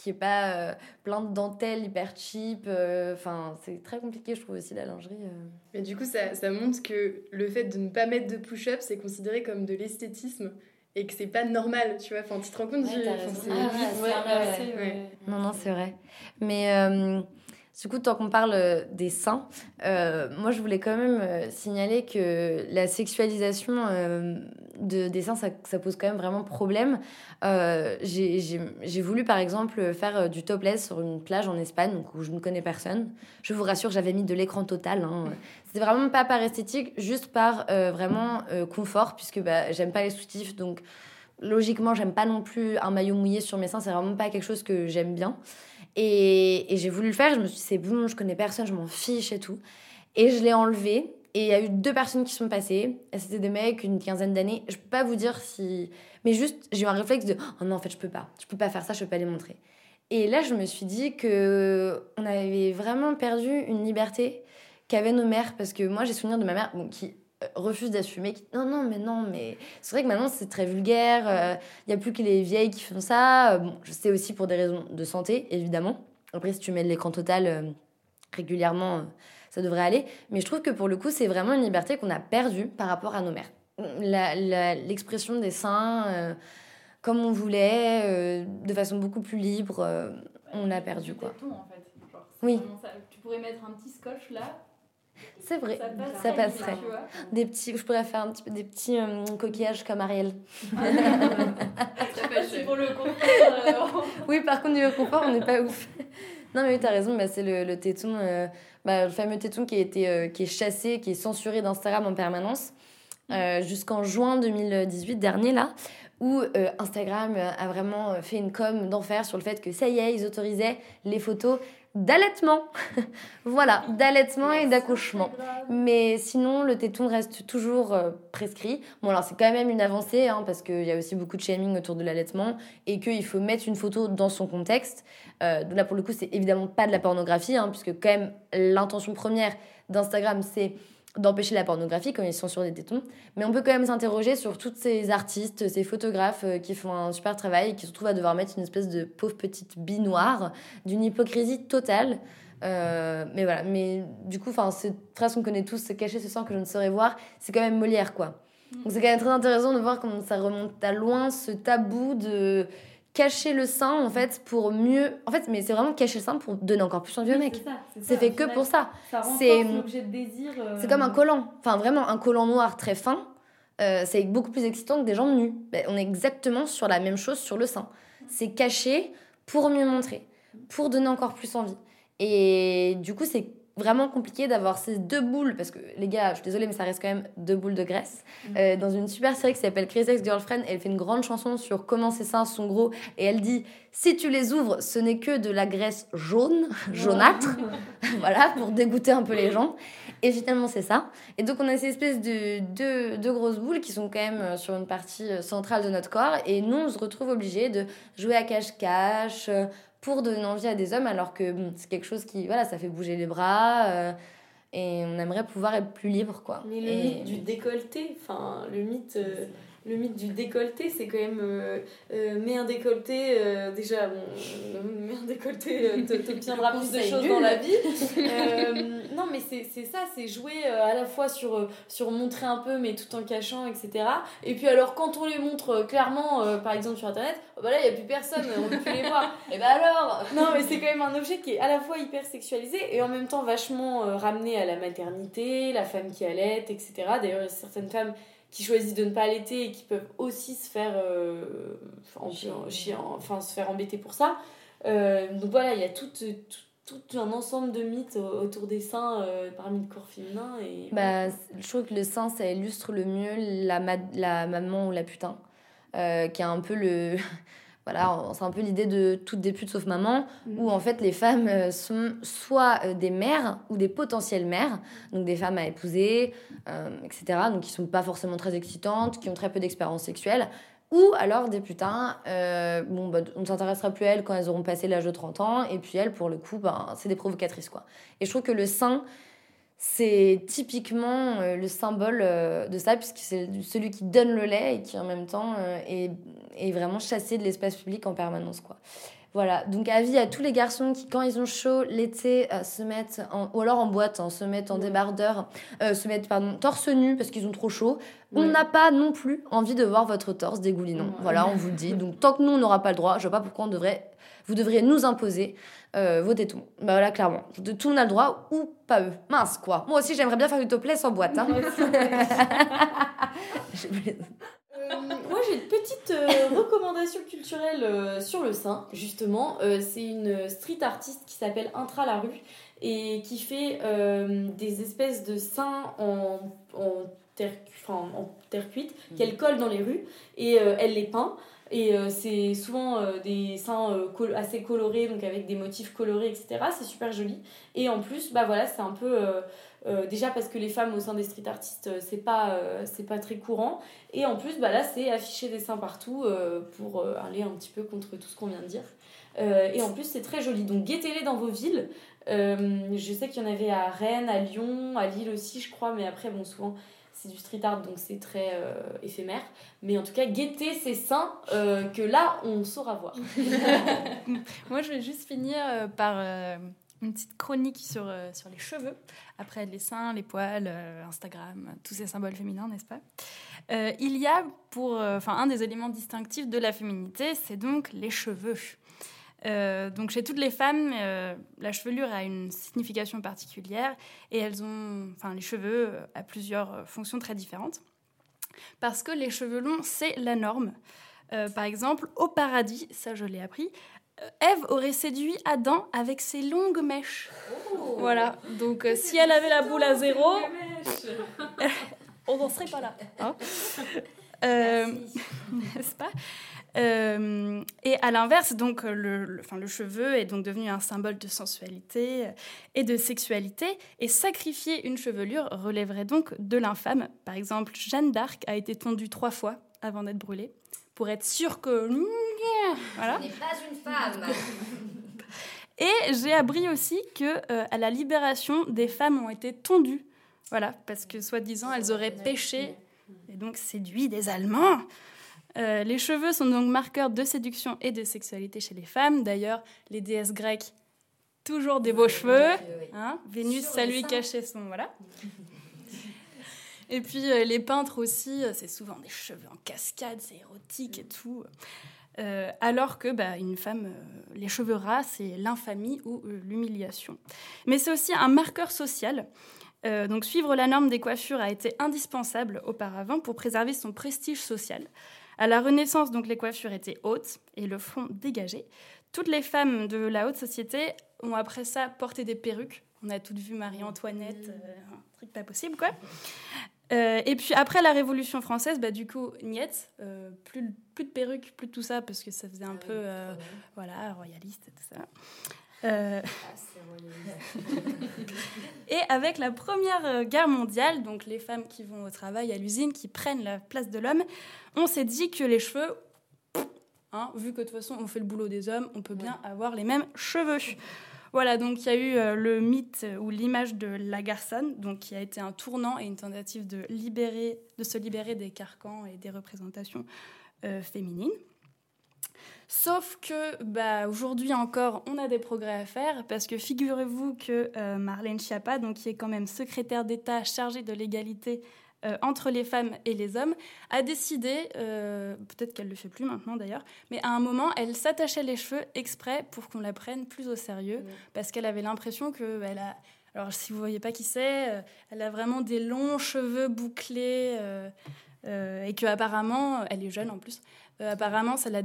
qui est pas euh, plein de dentelles hyper cheap. euh, Enfin, c'est très compliqué, je trouve aussi, la lingerie. euh. Mais du coup, ça, ça montre que le fait de ne pas mettre de push-up, c'est considéré comme de l'esthétisme et que c'est pas normal, tu vois. Enfin, tu te rends compte Ouais, du- enfin, c'est- Ah, ouais, Ouais. Non, non, c'est vrai. Mais euh, Du coup, tant qu'on parle euh, des seins, euh, moi je voulais quand même euh, signaler que la sexualisation euh, de, des seins, ça, ça pose quand même vraiment problème. Euh, j'ai- voulu par exemple faire du topless sur une plage en Espagne donc, où je ne connais personne. Je vous rassure, j'avais mis de l'écran total. Hein. C'était vraiment pas par esthétique, juste par vraiment confort, puisque bah, j'aime pas les soutifs donc logiquement, j'aime pas non plus un maillot mouillé sur mes seins, c'est vraiment pas quelque chose que j'aime bien. Et, et j'ai voulu le faire, je me suis dit, c'est bon, je connais personne, je m'en fiche et tout. Et je l'ai enlevé. Et il y a eu deux personnes qui sont passées. C'était des mecs, une quinzaine d'années. Je peux pas vous dire si. Mais juste, j'ai eu un réflexe de Oh non, en fait, je peux pas. Je peux pas faire ça, je peux pas les montrer. Et là, je me suis dit que on avait vraiment perdu une liberté qu'avaient nos mères. Parce que moi, j'ai souvenir de ma mère bon, qui refuse d'assumer. Non, non, mais non, mais c'est vrai que maintenant, c'est très vulgaire. Il y a plus que les vieilles qui font ça. Euh, Bon, je sais aussi pour des raisons de santé, évidemment. Après, si tu mets de l'écran total euh, régulièrement, euh, ça devrait aller. Mais je trouve que pour le coup, c'est vraiment une liberté qu'on a perdue par rapport à nos mères. L'expression des seins, euh, comme on voulait, euh, de façon beaucoup plus libre, euh, on l'a perdu, quoi. En fait. Genre, c'est Oui. ça. Tu pourrais mettre un petit scotch là. C'est vrai, Ça passerait. ça passerait. tu vois. Des petits, je pourrais faire un petit des petits euh, coquillages comme Ariel. Si pour le confort. euh, [LAUGHS] Oui, par contre, niveau confort, on n'est pas ouf. Non, mais oui, t'as raison, bah, c'est le, le téton, euh, bah, le fameux téton qui, a été, euh, qui est chassé, qui est censuré d'Instagram en permanence, euh, jusqu'en juin 2018 dernier, là, où euh, Instagram a vraiment fait une com d'enfer sur le fait que ça y est, ils autorisaient les photos d'allaitement. [LAUGHS] voilà, d'allaitement et d'accouchement. Mais sinon, le téton reste toujours euh, prescrit. Bon, alors c'est quand même une avancée, hein, parce qu'il y a aussi beaucoup de shaming autour de l'allaitement et qu'il faut mettre une photo dans son contexte. Euh, là, pour le coup, c'est évidemment pas de la pornographie, hein, puisque quand même l'intention première d'Instagram, c'est d'empêcher la pornographie quand ils sont sur des tétons. Mais on peut quand même s'interroger sur tous ces artistes, ces photographes euh, qui font un super travail et qui se retrouvent à devoir mettre une espèce de pauvre petite bille noire, d'une hypocrisie totale. Euh, mais voilà, mais du coup, enfin, cette phrase qu'on connaît tous, se cacher ce sang que je ne saurais voir, c'est quand même Molière, quoi. Donc c'est quand même très intéressant de voir comment ça remonte à loin, ce tabou de cacher le sein, en fait, pour mieux... En fait, mais c'est vraiment cacher le sein pour donner encore plus envie au mec. C'est fait que pour ça. Ça C'est- désir. euh, C'est comme un collant. Enfin, vraiment, un collant noir très fin, euh, c'est beaucoup plus excitant que des jambes nues. Ben, on est exactement sur la même chose sur le sein. C'est caché pour mieux montrer, pour donner encore plus envie. Et du coup, c'est vraiment compliqué d'avoir ces deux boules, parce que les gars, je suis désolée, mais ça reste quand même deux boules de graisse. Euh, dans une super série qui s'appelle Crazy Ex-Girlfriend, elle fait une grande chanson sur comment ses seins sont gros, et elle dit si tu les ouvres, ce n'est que de la graisse jaune, [LAUGHS] jaunâtre, [LAUGHS] [LAUGHS] voilà, pour dégoûter un peu les gens. Et finalement, c'est ça. Et donc, on a ces espèces de deux de grosses boules qui sont quand même euh, sur une partie euh, centrale de notre corps. Et nous, on se retrouve obligés de jouer à cache-cache pour donner envie à des hommes, alors que bon, c'est quelque chose qui, voilà, ça fait bouger les bras. euh, et on aimerait pouvoir être plus libre, quoi. Mais le Et- mythe du décolleté, enfin, le mythe, euh, le mythe du décolleté, c'est quand même. Euh, euh, mets un décolleté, euh, déjà, bon, euh, mets un décolleté, te- t'obtiendras plus de choses dans la vie. Non, mais c'est c'est ça, c'est jouer à la fois sur, sur montrer un peu, mais tout en cachant, etc. Et puis, alors, quand on les montre clairement, par exemple sur internet, oh, bah là, il n'y a plus personne, on peut plus les voir. Et bah alors? Non, mais c'est quand même un objet qui est à la fois hyper sexualisé et en même temps vachement ramené à la maternité, la femme qui allaite, etc. D'ailleurs, certaines femmes qui choisissent de ne pas allaiter et qui peuvent aussi se faire, euh, en- en- chier- enfin, se faire embêter pour ça. Euh, donc voilà, il y a tout, tout, tout un ensemble de mythes au- autour des seins euh, parmi le corps féminin. Et... Bah, je trouve que le sein, ça illustre le mieux la, ma- la maman ou la putain, euh, qui a un peu le. Voilà, c'est un peu l'idée de toutes des putes sauf maman, où en fait les femmes euh, sont soit euh, des mères ou des potentielles mères, donc des femmes à épouser, euh, etc., donc qui sont pas forcément très excitantes, qui ont très peu d'expérience sexuelle, ou alors des putains, euh, bon, bah, on ne s'intéressera plus à elles quand elles auront passé l'âge de 30 ans, et puis elles, pour le coup, ben, c'est des provocatrices, quoi. Et je trouve que le sein, c'est typiquement euh, le symbole euh, de ça, puisque c'est celui qui donne le lait et qui en même temps euh, est, est vraiment chassé de l'espace public en permanence. Quoi. Voilà, donc avis à tous les garçons qui, quand ils ont chaud l'été, euh, se mettent, en, ou alors en boîte, hein, se mettent en débardeur, euh, se mettent, pardon, torse nu parce qu'ils ont trop chaud. On n'a pas non plus envie de voir votre torse dégoulinant. Ouais. Voilà, on vous le dit. Donc tant que nous, on n'aura pas le droit, je vois pas pourquoi on devrait, vous devriez nous imposer euh, vos tétons. Bah voilà, clairement. De tout, on a le droit ou pas eux. Mince, quoi. Moi aussi, j'aimerais bien faire du topless en boîte. Hein. [LAUGHS] [LAUGHS] Je moi, j'ai une petite euh, recommandation culturelle euh, sur le sein, justement. Euh, c'est une street artiste qui s'appelle Intra la rue et qui fait euh, des espèces de seins en, en, terre, enfin, en terre cuite qu'elle colle dans les rues et euh, elle les peint. Et euh, c'est souvent euh, des seins euh, assez colorés, donc avec des motifs colorés, etc. C'est super joli. Et en plus, bah voilà, c'est un peu. déjà parce que les femmes au sein des street artistes, c'est pas, pas très courant. Et en plus, bah là, c'est afficher des seins partout pour aller un petit peu contre tout ce qu'on vient de dire. Et en plus, c'est très joli. Donc, guettez-les dans vos villes. Je sais qu'il y en avait à Rennes, à Lyon, à Lille aussi, je crois. Mais après, bon, souvent, c'est du street art, donc c'est très euh, éphémère. Mais en tout cas, guettez ces seins euh, que là, on saura voir. [LAUGHS] Moi, je vais juste finir euh, par une petite chronique sur, sur les cheveux. Après les seins, les poils, Instagram, tous ces symboles féminins, n'est-ce pas? Il y a pour, enfin, un des éléments distinctifs de la féminité, c'est donc les cheveux. Euh, donc chez toutes les femmes, euh, la chevelure a une signification particulière et elles ont, enfin, les cheveux euh, à plusieurs euh, fonctions très différentes. Parce que les cheveux longs, c'est la norme. Euh, par exemple, au paradis, ça je l'ai appris, euh, Ève aurait séduit Adam avec ses longues mèches. Voilà, donc euh, si elle avait la boule à zéro, [LAUGHS] on n'en serait pas là. hein. Euh, [LAUGHS] N'est-ce pas? Euh, et à l'inverse, donc le, le- enfin, le cheveu est donc devenu un symbole de sensualité euh, et de sexualité, et sacrifier une chevelure relèverait donc de l'infâme. Par exemple, Jeanne d'Arc a été tondue trois fois avant d'être brûlée, pour être sûre que voilà. n'est pas une femme. [LAUGHS] Et j'ai appris aussi que euh, à la libération, des femmes ont été tondues. Voilà, parce que soi-disant, elles auraient péché et donc séduit des Allemands. Euh, les cheveux sont donc marqueurs de séduction et de sexualité chez les femmes. D'ailleurs, les déesses grecques, toujours des beaux cheveux. Hein Vénus, ça lui cachait son... Voilà. [LAUGHS] Et puis euh, les peintres aussi, euh, c'est souvent des cheveux en cascade, c'est érotique et tout. Euh, alors que bah, une femme, euh, les cheveux ras, c'est l'infamie ou euh, l'humiliation. Mais c'est aussi un marqueur social. Donc suivre la norme des coiffures a été indispensable auparavant pour préserver son prestige social. À la Renaissance, donc les coiffures étaient hautes et le front dégagé. Toutes les femmes de la haute société ont après ça porté des perruques. On a toutes vu Marie-Antoinette, euh, un truc pas possible quoi. Euh, et puis après la Révolution française, bah, du coup, niet, euh, plus, plus de perruques, plus de tout ça, parce que ça faisait un peu, euh, voilà, royaliste et tout ça. Euh, [LAUGHS] et avec la Première Guerre mondiale, donc les femmes qui vont au travail à l'usine, qui prennent la place de l'homme, on s'est dit que les cheveux, hein, vu que de toute façon on fait le boulot des hommes, on peut bien avoir les mêmes cheveux. Voilà, donc il y a eu euh, le mythe euh, ou l'image de la garçonne, donc qui a été un tournant et une tentative de, libérer, de se libérer des carcans et des représentations euh, féminines. Sauf que bah, aujourd'hui encore, on a des progrès à faire parce que figurez-vous que euh, Marlène Schiappa, donc qui est quand même secrétaire d'État chargée de l'égalité euh, entre les femmes et les hommes, a décidé, euh, peut-être qu'elle le fait plus maintenant d'ailleurs, mais à un moment, elle s'attachait les cheveux exprès pour qu'on la prenne plus au sérieux parce qu'elle avait l'impression que elle a alors, si vous voyez pas qui c'est, euh, elle a vraiment des longs cheveux bouclés et que apparemment, elle est jeune en plus. Euh, apparemment, ça la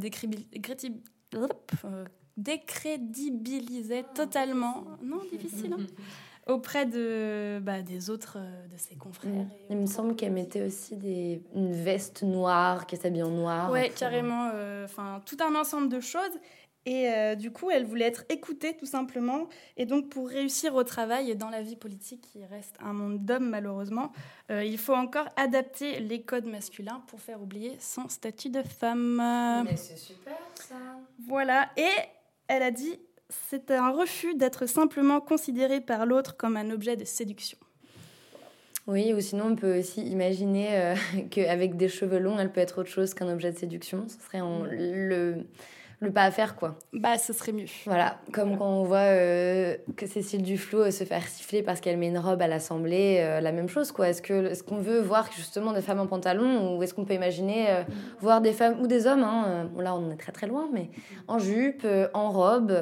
euh, décrédibilisait totalement. Non, difficile. hein [LAUGHS] auprès de bah, des autres euh, de ses confrères. et Il me semble qu'elle mettait aussi des, une veste noire, qu'elle s'habille en noir. Ouais, carrément. euh, Enfin, tout un ensemble de choses. Et euh, du coup, elle voulait être écoutée, tout simplement. Et donc, pour réussir au travail et dans la vie politique, qui reste un monde d'hommes, malheureusement, euh, il faut encore adapter les codes masculins pour faire oublier son statut de femme. Mais c'est super ça. Voilà. Et elle a dit c'est un refus d'être simplement considéré par l'autre comme un objet de séduction. Oui, ou sinon on peut aussi imaginer euh, [LAUGHS] qu'avec des cheveux longs, elle peut être autre chose qu'un objet de séduction. Ce serait en- le, le pas à faire, quoi. Bah, ce serait mieux. Voilà, comme quand on voit euh, que Cécile Duflot euh, se faire siffler parce qu'elle met une robe à l'Assemblée, euh, la même chose, quoi. Est-ce que qu'on veut voir justement des femmes en pantalon ou est-ce qu'on peut imaginer voir des femmes ou des hommes, hein, bon, là on est très très loin, mais en jupe, en robe,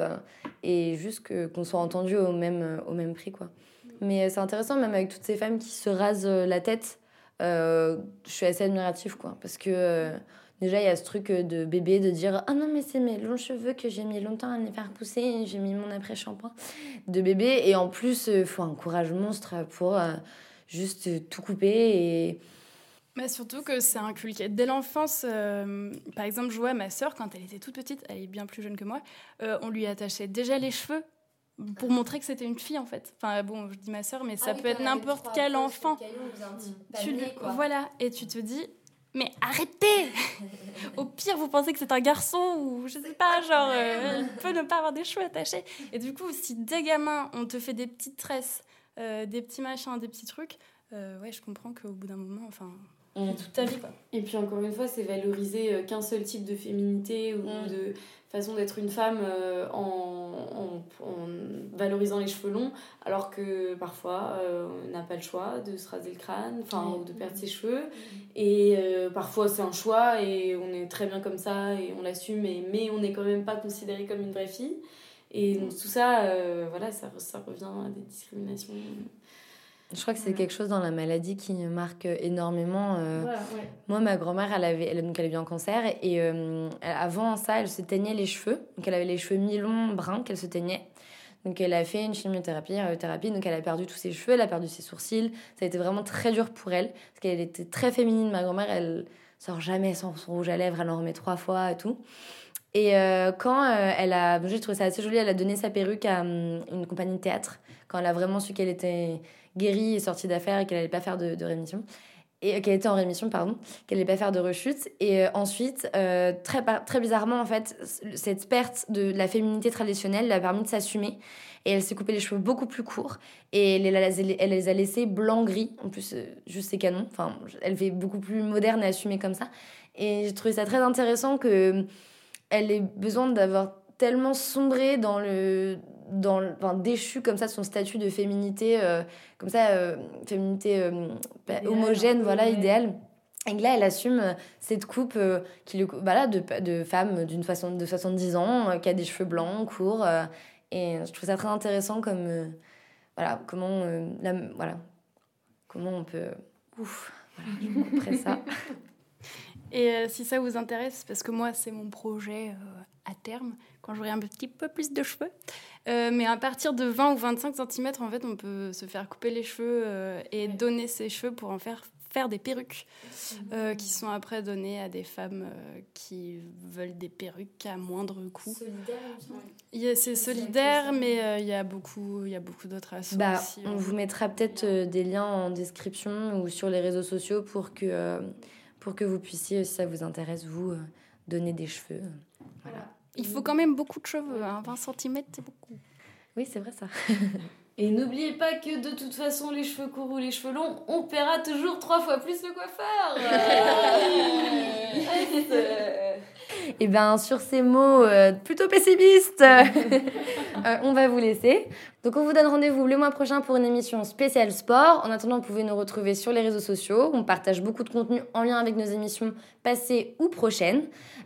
et juste que- qu'on soit entendu au même, au même prix, quoi. Mais c'est intéressant, même avec toutes ces femmes qui se rasent la tête, je suis assez admirative, quoi. Parce que déjà, il y a ce truc euh, de bébé de dire Ah non, mais c'est mes longs cheveux que j'ai mis longtemps à les faire pousser, et j'ai mis mon après-shampoing de bébé. Et en plus, il faut un courage monstre pour euh, juste euh, tout couper et. Mais surtout que c'est inculqué dès l'enfance. euh, par exemple, je vois ma sœur, quand elle était toute petite, elle est bien plus jeune que moi, euh, on lui attachait déjà les cheveux pour montrer que c'était une fille en fait. Enfin bon, je dis ma sœur, mais ça peut être n'importe quel enfant. Tu le- voilà, et tu te dis, mais arrêtez Au pire, vous pensez que c'est un garçon ou je sais pas, genre, euh, il peut ne pas avoir des cheveux attachés. Et du coup, si dès gamin, on te fait des petites tresses, euh, des petits machins, des petits trucs, euh, ouais, je comprends qu'au bout d'un moment, enfin, toute ta vie, quoi. Et puis encore une fois, c'est valoriser euh, qu'un seul type de féminité ou Mm. de façon d'être une femme euh, en, en- en valorisant les cheveux longs, alors que parfois euh, on n'a pas le choix de se raser le crâne, enfin ou de perdre ses cheveux. Et euh, parfois c'est un choix et on est très bien comme ça et on l'assume, et, mais on n'est quand même pas considérée comme une vraie fille. Et donc tout ça, euh, voilà, ça, ça revient à des discriminations. Je crois que c'est quelque chose dans la maladie qui marque énormément. euh, Voilà, ouais. Moi, ma grand-mère, elle avait, elle, donc elle a eu un cancer et euh, elle- avant ça, elle se teignait les cheveux. Donc elle avait les cheveux mi-longs, bruns qu'elle se teignait. Donc elle a fait une chimiothérapie, une radiothérapie, donc elle a perdu tous ses cheveux, elle a perdu ses sourcils. Ça a été vraiment très dur pour elle parce qu'elle était très féminine. Ma grand-mère, elle sort jamais sans son rouge à lèvres, elle en remet trois fois et tout. Et euh, quand euh, elle a, j'ai trouvé ça assez joli, elle a donné sa perruque à hum, une compagnie de théâtre quand elle a vraiment su qu'elle était guérie et sortie d'affaires et qu'elle allait pas faire de, de rémission. Et euh, qu'elle était en rémission pardon qu'elle allait pas faire de rechute. Et euh, ensuite euh, très très bizarrement en fait cette perte de la féminité traditionnelle lui a permis de s'assumer. Et elle s'est coupé les cheveux beaucoup plus courts. Et elle, les- elle les a laissés blanc gris. En plus juste c'est canon. Enfin elle fait beaucoup plus moderne et assumée comme ça. Et j'ai trouvé ça très intéressant que elle ait besoin d'avoir tellement sombré dans le dans le- enfin, déchu comme ça de son statut de féminité euh, comme ça euh, féminité euh, homogène voilà idéale. Et là elle assume cette coupe qui lui voilà de, de femme d'une façon de 70 ans qui a des cheveux blancs courts et je trouve ça très intéressant comme voilà comment la- voilà comment on peut ouf voilà je couperai ça. [LAUGHS] [LAUGHS] Et si ça vous intéresse, parce que moi, c'est mon projet à terme, quand j'aurai un petit peu plus de cheveux. Euh, mais à partir de 20 ou 25 cm, en fait, on peut se faire couper les cheveux euh, et donner ses cheveux pour en faire faire des perruques euh, qui sont après données à des femmes euh, qui veulent des perruques à moindre coût. Il y a- C'est solidaire, mais il y a beaucoup, il y a beaucoup d'autres assos Bah, aussi. on hein. vous mettra peut-être euh, des liens en description ou sur les réseaux sociaux pour que, euh, pour que vous puissiez, si ça vous intéresse, vous euh, donner des cheveux. Voilà. Il faut quand même beaucoup de cheveux, hein. 20 cm, c'est beaucoup. Oui, c'est vrai ça. [LAUGHS] Et n'oubliez pas que de toute façon, les cheveux courts ou les cheveux longs, on paiera toujours trois fois plus le coiffeur. [LAUGHS] Et bien, sur ces mots euh, plutôt pessimistes, [LAUGHS] euh, on va vous laisser. Donc, on vous donne rendez-vous le mois prochain pour une émission spéciale sport. En attendant, vous pouvez nous retrouver sur les réseaux sociaux. On partage beaucoup de contenu en lien avec nos émissions passées ou prochaines,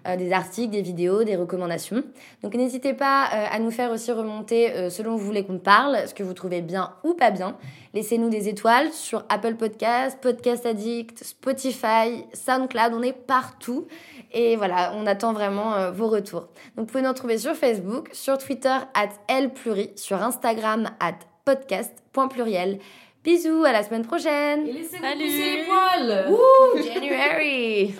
euh, des articles, des vidéos, des recommandations. Donc, n'hésitez pas euh, à nous faire aussi remonter euh, selon vous voulez qu'on parle, ce que vous trouvez bien ou pas bien. Laissez-nous des étoiles sur Apple Podcast, Podcast Addict, Spotify, SoundCloud. On est partout. Et voilà, on attend vraiment vos retours. Donc vous pouvez nous retrouver sur Facebook, sur Twitter, at sur Instagram, Instagram at podcast.pluriel. Bisous, à la semaine prochaine. Et laissez les poils. Wouh, [LAUGHS] January.